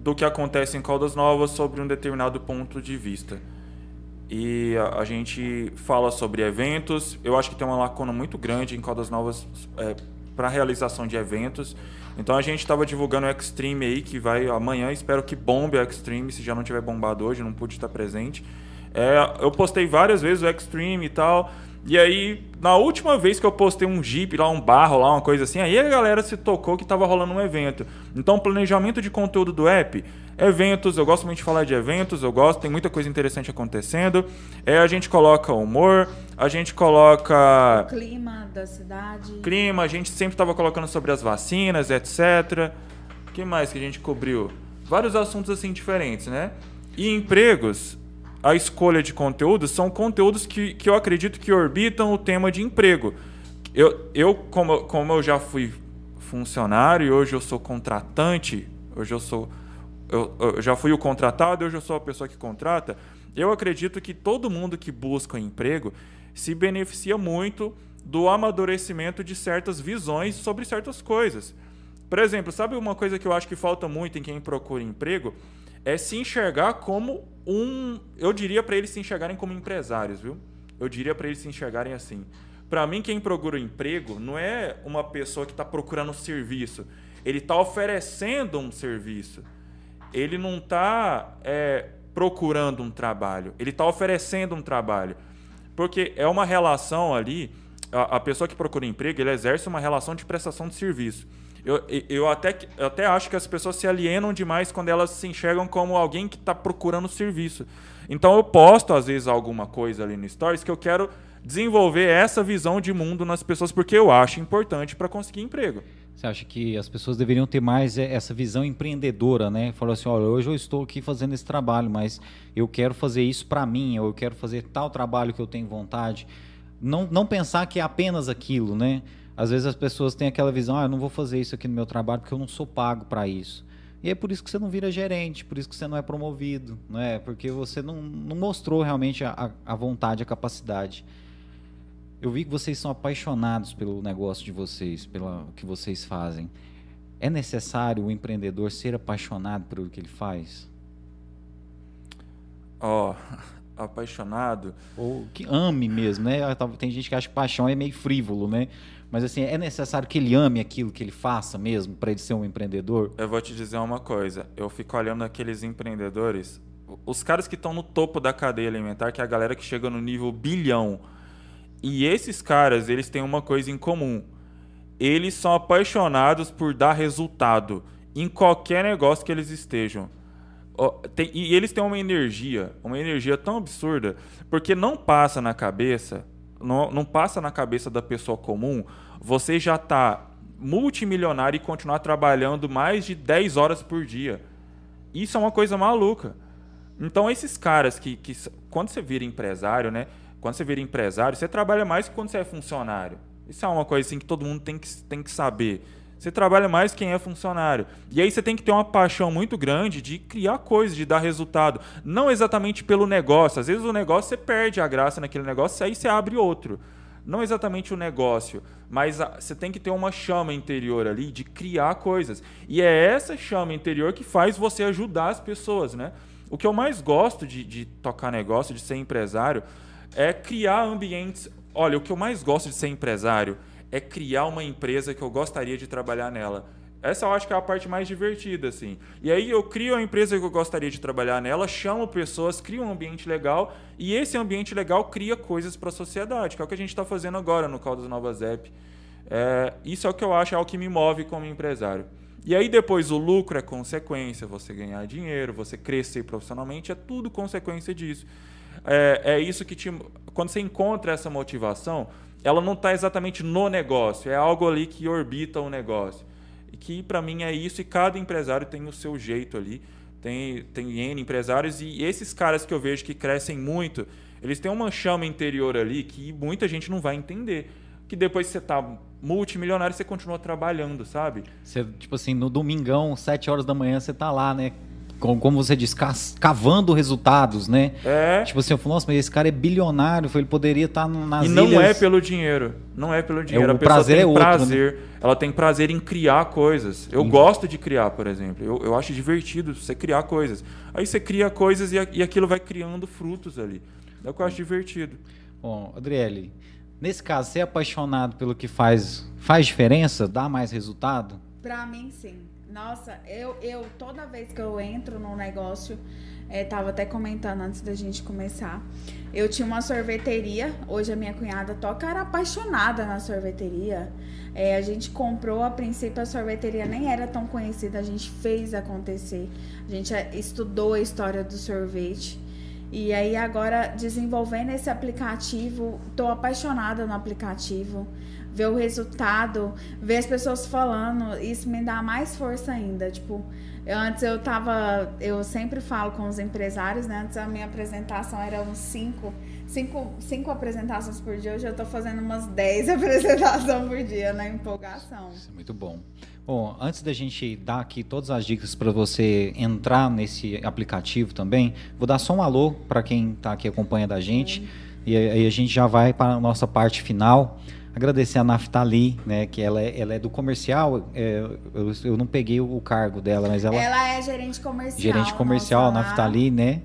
do que acontece em Caldas Novas sobre um determinado ponto de vista. E a, a gente fala sobre eventos. Eu acho que tem uma lacuna muito grande em Caldas Novas para realização de eventos. Então a gente estava divulgando o Extreme aí, que vai amanhã. Espero que bombe o Extreme, se já não tiver bombado hoje, não pude estar presente. É, eu postei várias vezes o Extreme e tal. E aí, na última vez que eu postei um Jeep lá, um barro lá, uma coisa assim, aí a galera se tocou que tava rolando um evento. Então, planejamento de conteúdo do app, eventos, eu gosto muito de falar de eventos, eu gosto, tem muita coisa interessante acontecendo. É, a gente coloca humor, a gente coloca O clima da cidade. clima, a gente sempre estava colocando sobre as vacinas, etc. O que mais que a gente cobriu? Vários assuntos assim diferentes, né? E empregos, a escolha de conteúdos são conteúdos que, que eu acredito que orbitam o tema de emprego. Eu, eu como, como eu já fui funcionário e hoje eu sou contratante, hoje eu sou. Eu, eu já fui o contratado, hoje eu sou a pessoa que contrata. Eu acredito que todo mundo que busca emprego se beneficia muito do amadurecimento de certas visões sobre certas coisas. Por exemplo, sabe uma coisa que eu acho que falta muito em quem procura emprego? É se enxergar como um. Eu diria para eles se enxergarem como empresários, viu? Eu diria para eles se enxergarem assim. Para mim, quem procura emprego não é uma pessoa que está procurando serviço. Ele está oferecendo um serviço. Ele não está é, procurando um trabalho. Ele está oferecendo um trabalho. Porque é uma relação ali. A, a pessoa que procura emprego, ele exerce uma relação de prestação de serviço. Eu, eu, até, eu até acho que as pessoas se alienam demais quando elas se enxergam como alguém que está procurando serviço. Então eu posto, às vezes, alguma coisa ali no Stories que eu quero desenvolver essa visão de mundo nas pessoas, porque eu acho importante para conseguir emprego. Você acha que as pessoas deveriam ter mais é, essa visão empreendedora, né? Falar assim, olha, hoje eu estou aqui fazendo esse trabalho, mas eu quero fazer isso para mim, ou eu quero fazer tal trabalho que eu tenho vontade. Não, não pensar que é apenas aquilo, né? Às vezes as pessoas têm aquela visão, ah, eu não vou fazer isso aqui no meu trabalho porque eu não sou pago para isso. E é por isso que você não vira gerente, por isso que você não é promovido, não é? Porque você não, não mostrou realmente a, a vontade, a capacidade. Eu vi que vocês são apaixonados pelo negócio de vocês, pelo que vocês fazem. É necessário o empreendedor ser apaixonado pelo que ele faz? Ó, oh, apaixonado. Ou que ame mesmo, né? Tem gente que acha que paixão é meio frívolo, né? Mas assim, é necessário que ele ame aquilo que ele faça mesmo para ele ser um empreendedor? Eu vou te dizer uma coisa. Eu fico olhando aqueles empreendedores, os caras que estão no topo da cadeia alimentar, que é a galera que chega no nível bilhão. E esses caras, eles têm uma coisa em comum. Eles são apaixonados por dar resultado em qualquer negócio que eles estejam. E eles têm uma energia, uma energia tão absurda, porque não passa na cabeça não, não passa na cabeça da pessoa comum você já está multimilionário e continuar trabalhando mais de 10 horas por dia. Isso é uma coisa maluca. Então, esses caras que, que. Quando você vira empresário, né? Quando você vira empresário, você trabalha mais que quando você é funcionário. Isso é uma coisa assim, que todo mundo tem que, tem que saber. Você trabalha mais quem é funcionário. E aí você tem que ter uma paixão muito grande de criar coisas, de dar resultado. Não exatamente pelo negócio. Às vezes o negócio você perde a graça naquele negócio, aí você abre outro. Não exatamente o negócio, mas você tem que ter uma chama interior ali de criar coisas. E é essa chama interior que faz você ajudar as pessoas, né? O que eu mais gosto de, de tocar negócio, de ser empresário, é criar ambientes. Olha, o que eu mais gosto de ser empresário é criar uma empresa que eu gostaria de trabalhar nela. Essa eu acho que é a parte mais divertida, assim. E aí eu crio a empresa que eu gostaria de trabalhar nela, chamo pessoas, crio um ambiente legal e esse ambiente legal cria coisas para a sociedade, que é o que a gente está fazendo agora no Caldas Novas App. É, isso é o que eu acho, é o que me move como empresário. E aí depois o lucro é consequência, você ganhar dinheiro, você crescer profissionalmente, é tudo consequência disso. É, é isso que te, quando você encontra essa motivação, ela não está exatamente no negócio, é algo ali que orbita o negócio. E que para mim é isso, e cada empresário tem o seu jeito ali. Tem, tem N empresários, e esses caras que eu vejo que crescem muito, eles têm uma chama interior ali que muita gente não vai entender. Que depois que você está multimilionário, você continua trabalhando, sabe? Você, tipo assim, no domingão, 7 horas da manhã, você tá lá, né? Como você diz, cavando resultados, né? É. Tipo assim, eu falo, nossa, mas esse cara é bilionário, ele poderia estar tá nas E não ilhas... é pelo dinheiro. Não é pelo dinheiro. É, o prazer é outro, prazer. Né? Ela tem prazer em criar coisas. Eu Sim. gosto de criar, por exemplo. Eu, eu acho divertido você criar coisas. Aí você cria coisas e, e aquilo vai criando frutos ali. É o que eu acho divertido. Bom, Adriele, nesse caso, ser apaixonado pelo que faz, faz diferença? Dá mais resultado? Pra mim, sim. Nossa, eu, eu toda vez que eu entro num negócio, é, tava até comentando antes da gente começar. Eu tinha uma sorveteria, hoje a minha cunhada toca, era apaixonada na sorveteria. É, a gente comprou, a princípio a sorveteria nem era tão conhecida, a gente fez acontecer. A gente é, estudou a história do sorvete. E aí agora desenvolvendo esse aplicativo, tô apaixonada no aplicativo ver o resultado, ver as pessoas falando, isso me dá mais força ainda. Tipo, eu, antes eu tava. Eu sempre falo com os empresários, né? Antes a minha apresentação era uns cinco. Cinco, cinco apresentações por dia, hoje eu tô fazendo umas 10 apresentações por dia na empolgação. Isso é muito bom. Bom, antes da gente dar aqui todas as dicas para você entrar nesse aplicativo também, vou dar só um alô para quem está aqui acompanhando a gente. E aí a gente já vai para a nossa parte final. Agradecer a Naftali, né, que ela é, ela é do comercial. é, eu, eu não peguei o cargo dela, mas ela, Ela é gerente comercial. gerente comercial. Naftali, né?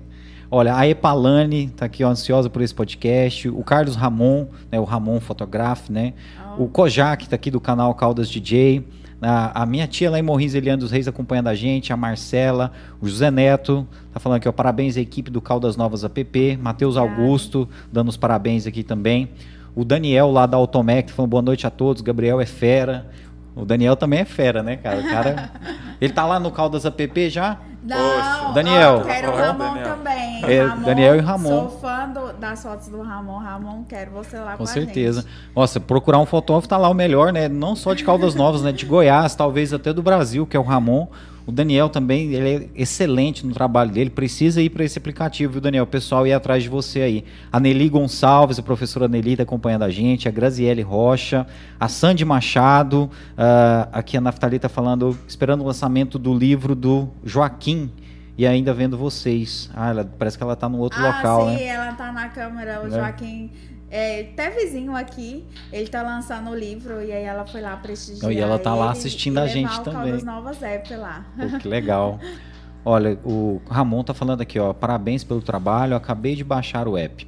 Olha, a Epalane tá aqui ó, ansiosa por esse podcast. O Carlos Ramon, né, o Ramon Fotógrafo, né? O Kojak tá aqui do canal Caldas DJ. A, a minha tia lá em Morrinhos, Eliane dos Reis, acompanhando a gente. A Marcela, o José Neto, tá falando aqui, ó, parabéns à equipe do Caldas Novas app. Matheus. Augusto, dando os parabéns aqui também. O Daniel lá da Automec, falando boa noite a todos. Gabriel é fera. O Daniel também é fera, né, cara? O cara. Ele tá lá no Caldas app já? Não, Poxa. Daniel. ó, quero o Ramon Daniel. também. É, Ramon, Daniel e Ramon. Sou fã do- das fotos do Ramon. Ramon, quero você lá com, Com a certeza. Nossa, procurar um fotógrafo tá lá o melhor, né? Não só de Caldas Novas, né? De Goiás, talvez até do Brasil, que é o Ramon. O Daniel também, ele é excelente no trabalho dele. Precisa ir para esse aplicativo, viu, Daniel? O pessoal ir atrás de você aí. A Nelly Gonçalves, a professora Nelly tá acompanhando a gente. A Graziele Rocha, a Sandy Machado. ah, aqui a Naftali tá falando, esperando o lançamento do livro do Joaquim. E ainda vendo vocês. Ah, ela, parece que ela tá num outro ah, local, sim, né? ela tá na câmera. O Né? Joaquim, é, até vizinho aqui, ele tá lançando o livro e aí ela foi lá prestigiar E ela tá lá assistindo a gente também. Caldas Novas App lá. Pô, que legal. Olha, o Ramon tá falando aqui, ó. Parabéns pelo trabalho. Acabei de baixar o app.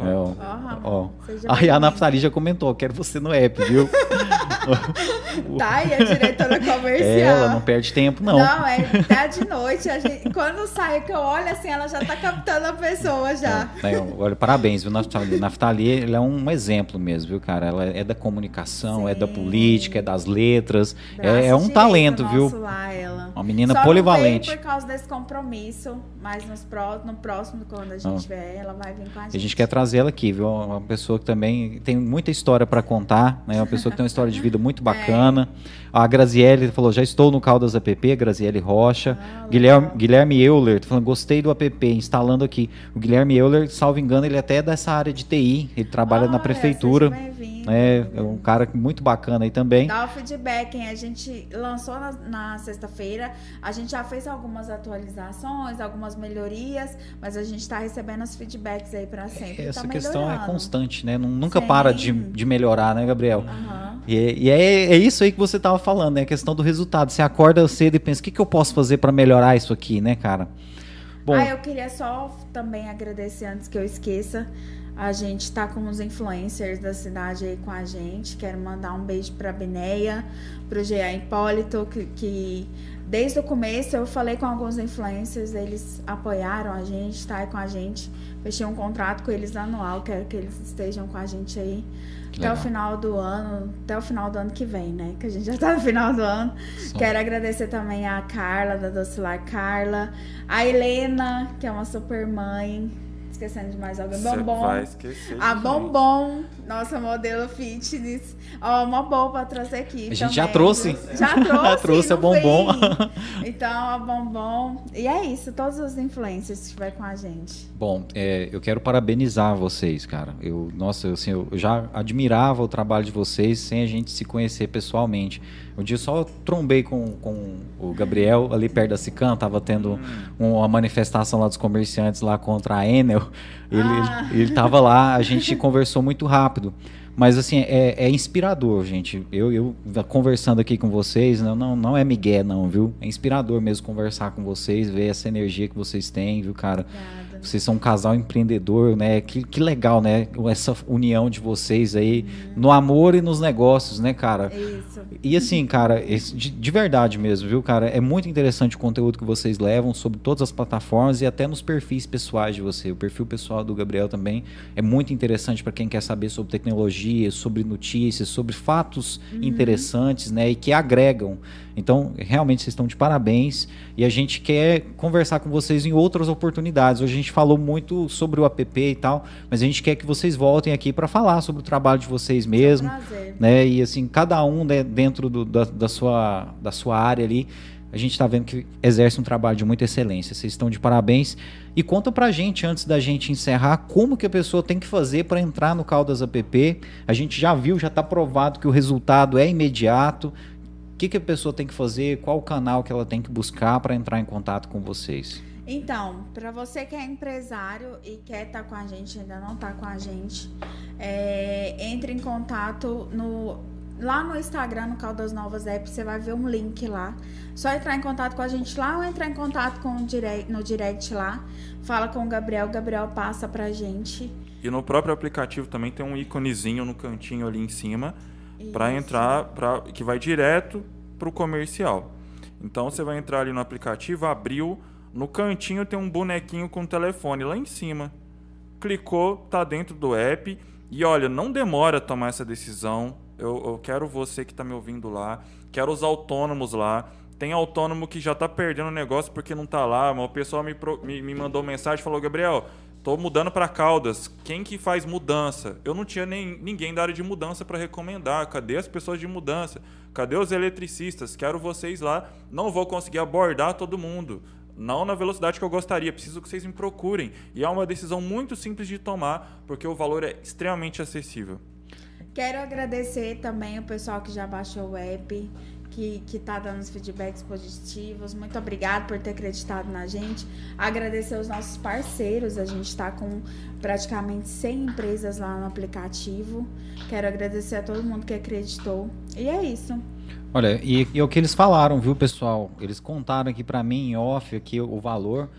É, ó, Ó, Aí a. Naftali já comentou, quero você no app, viu? Tá, e a diretora comercial. Ela não perde tempo, não. Não, é até de noite. A gente, quando sai que eu olho assim, ela já tá captando a pessoa já. É, olha, parabéns, viu, Naftali? Naftali, ele é um exemplo mesmo, viu, cara? Ela é da comunicação, é da Sim. política, é das letras. É, Braço é um talento, viu? Lá, ela. Uma menina Só polivalente. Não veio por causa desse compromisso, mas nos pró no próximo, quando a gente Não. vier, ela vai vir com a gente. A gente quer trazer ela aqui, viu? Uma pessoa que também tem muita história para contar, né? Uma pessoa que tem uma história de vida muito bacana. A Graziele falou, já estou no Caldas app, Graziele Rocha. Ah, Guilherme. Guilherme Euler, tá falando, gostei do app, instalando aqui. O Guilherme Euler, salvo engano, ele até é dessa área de TI, ele trabalha na Olha, prefeitura. seja bem-vindo. Né? É um cara muito bacana aí também. Dá o feedback, hein? A gente lançou na, na sexta-feira, a gente já fez algumas atualizações, algumas melhorias, mas a gente tá recebendo os feedbacks aí pra sempre. Essa tá questão é constante, né? Nun- Nunca Sim. para de, de melhorar, né, Gabriel? Aham. E, é- e é, é isso aí que você tava falando, né? A questão do resultado. Você acorda cedo e pensa, o que, que eu posso fazer para melhorar isso aqui, né, cara? Bom, Ah, eu queria só também agradecer antes que eu esqueça. A gente tá com os influencers da cidade aí com a gente. Quero mandar um beijo pra Beneia, pro G.A. Hipólito, que, que desde o começo eu falei com alguns influencers, eles apoiaram a gente, tá aí com a gente. Fechei um contrato com eles anual, quero que eles estejam com a gente aí Que até o legal. final do ano, até o final do ano que vem, né? Que a gente já tá no final do ano. Só- Quero agradecer também a Carla, da Docilar Carla, a Helena, que é uma super mãe. Esquecendo de mais alguém. Você Bombom. vai esquecer. A gente. Bombom, nossa modelo fitness. Ó, uma boa pra trazer aqui. A gente também. já trouxe. Já trouxe. Já trouxe a Bombom. Então, a Bombom. E é isso, todos os influencers que estiver com a gente. Bom, é, eu quero parabenizar vocês, cara. Eu, nossa, eu, assim, eu já admirava o trabalho de vocês sem a gente se conhecer pessoalmente. Um dia só trombei com, com o Gabriel ali perto da Sican, tava tendo Hum. uma manifestação lá dos comerciantes lá contra a Enel. Ele, Ah. ele, tava lá, a gente conversou muito rápido. Mas assim, é, é inspirador, gente. Eu, eu conversando aqui com vocês, não, não, não é migué, não, viu? É inspirador mesmo conversar com vocês, ver essa energia que vocês têm, viu, cara? Obrigada. Vocês são um casal empreendedor, né? Que, que legal, né? Essa união de vocês aí no amor e nos negócios, né, cara? Isso. E assim, cara, de, de verdade mesmo, viu, cara? É muito interessante o conteúdo que vocês levam sobre todas as plataformas e até nos perfis pessoais de você. O perfil pessoal do Gabriel também é muito interessante para quem quer saber sobre tecnologia tecnologia, sobre notícias, sobre fatos interessantes, né? E que agregam. Então, realmente vocês estão de parabéns e a gente quer conversar com vocês em outras oportunidades. Hoje a gente falou muito sobre o app e tal, mas a gente quer que vocês voltem aqui para falar sobre o trabalho de vocês mesmo Prazer. né? E assim, cada um né, dentro do- da, da sua, da sua área ali, a gente está vendo que exerce um trabalho de muita excelência. Vocês estão de parabéns. E conta pra gente, antes da gente encerrar, como que a pessoa tem que fazer para entrar no Caldas App. A gente já viu, já está provado que o resultado é imediato. O que, que a pessoa tem que fazer? Qual o canal que ela tem que buscar para entrar em contato com vocês? Então, para você que é empresário e quer estar com a gente, ainda não está com a gente, é, entre em contato no, lá no Instagram, no Caldas Novas App, você vai ver um link lá. Só entrar em contato com a gente lá ou entrar em contato com o direct, no direct lá. Fala com o Gabriel, o Gabriel passa pra gente. E no próprio aplicativo também tem um íconezinho no cantinho ali em cima para entrar, pra, que vai direto para o comercial. Então você vai entrar ali no aplicativo, abriu, no cantinho tem um bonequinho com telefone lá em cima. Clicou, tá dentro do app. E olha, não demora a tomar essa decisão. Eu, eu quero você que está me ouvindo lá. Quero os autônomos lá. Tem autônomo que já tá perdendo o negócio porque não tá lá. Mas o pessoal me, me, me mandou mensagem e falou: Gabriel, tô mudando para Caldas. Quem que faz mudança? Eu não tinha nem, ninguém da área de mudança para recomendar. Cadê as pessoas de mudança? Cadê os eletricistas? Quero vocês lá. Não vou conseguir abordar todo mundo. Não na velocidade que eu gostaria. Preciso que vocês me procurem. E é uma decisão muito simples de tomar, porque o valor é extremamente acessível. Quero agradecer também o pessoal que já baixou o app, que, que tá dando os feedbacks positivos. Muito obrigado por ter acreditado na gente. Agradecer os nossos parceiros. A gente está com praticamente 100 empresas lá no aplicativo. Quero agradecer a todo mundo que acreditou. E é isso. Olha, e, e é o que eles falaram, viu, pessoal? Eles contaram aqui pra mim em off aqui o valor.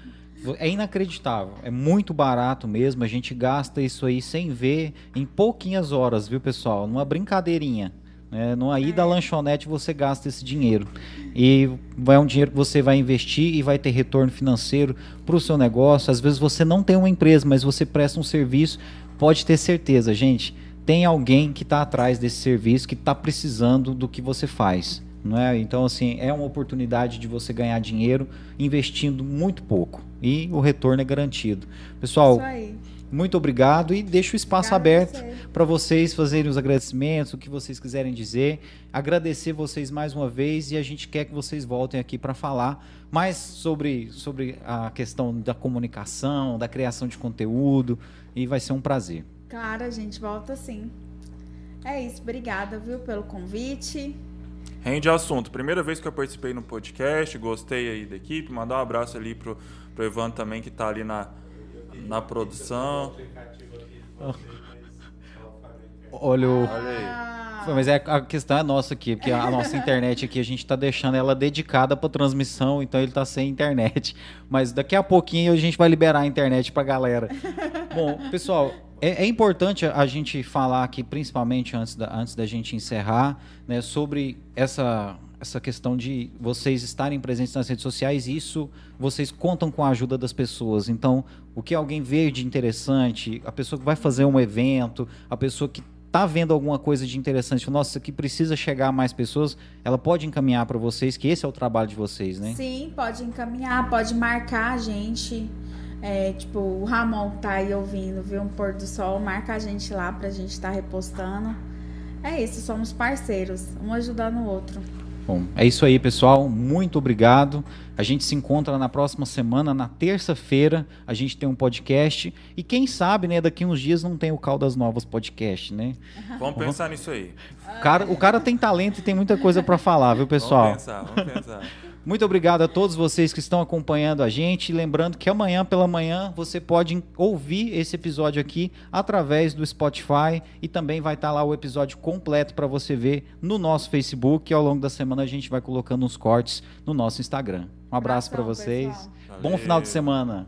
É inacreditável, é muito barato mesmo. A gente gasta isso aí sem ver em pouquinhas horas, viu, pessoal? Numa brincadeirinha. Né? Numa ida à lanchonete você gasta esse dinheiro. E vai um dinheiro que você vai investir e vai ter retorno financeiro para o seu negócio. Às vezes você não tem uma empresa, mas você presta um serviço. Pode ter certeza, gente. Tem alguém que está atrás desse serviço, que está precisando do que você faz. Não é? Então, assim, é uma oportunidade de você ganhar dinheiro investindo muito pouco. E o retorno é garantido. Pessoal, Isso aí. Muito obrigado e deixo o espaço aberto para vocês fazerem os agradecimentos, o que vocês quiserem dizer. Agradecer vocês mais uma vez e a gente quer que vocês voltem aqui para falar mais sobre, sobre a questão da comunicação, da criação de conteúdo e vai ser um prazer. Claro, a gente volta sim. É isso. Obrigada, viu, pelo convite. Rende assunto. Primeira vez que eu participei no podcast, gostei aí da equipe. Mandar um abraço ali pro, pro Evandro também, que tá ali na, na produção. para. Olha o. Olha aí. Mas é, a questão é nossa aqui, porque a nossa internet aqui, a gente tá deixando ela dedicada para transmissão, então ele tá sem internet. Mas daqui a pouquinho a gente vai liberar a internet pra galera. Bom, pessoal, é, é importante a gente falar aqui, principalmente antes da, antes da gente encerrar, né, sobre essa, essa questão de vocês estarem presentes nas redes sociais, isso vocês contam com a ajuda das pessoas. Então, o que alguém vê de interessante, a pessoa que vai fazer um evento, a pessoa que tá vendo alguma coisa de interessante, nossa, isso aqui precisa chegar a mais pessoas, ela pode encaminhar para vocês, que esse é o trabalho de vocês, né? Sim, pode encaminhar, pode marcar a gente. É, tipo, o Ramon tá aí ouvindo, viu um pôr do sol, marca a gente lá pra gente estar repostando. É isso, somos parceiros, um ajudando o outro. Bom, é isso aí, pessoal. Muito obrigado. A gente se encontra na próxima semana, na terça-feira. A gente tem um podcast. E quem sabe, né, daqui uns dias não tem o Caldas Novas podcast, né? Vamos pensar nisso aí. O cara, o cara tem talento e tem muita coisa para falar, viu, pessoal? Vamos pensar, vamos pensar. Muito obrigado a todos vocês que estão acompanhando a gente. Lembrando que amanhã pela manhã você pode ouvir esse episódio aqui através do Spotify e também vai estar lá o episódio completo para você ver no nosso Facebook. E ao longo da semana a gente vai colocando uns cortes no nosso Instagram. Um abraço para vocês. pessoal. Bom final de semana.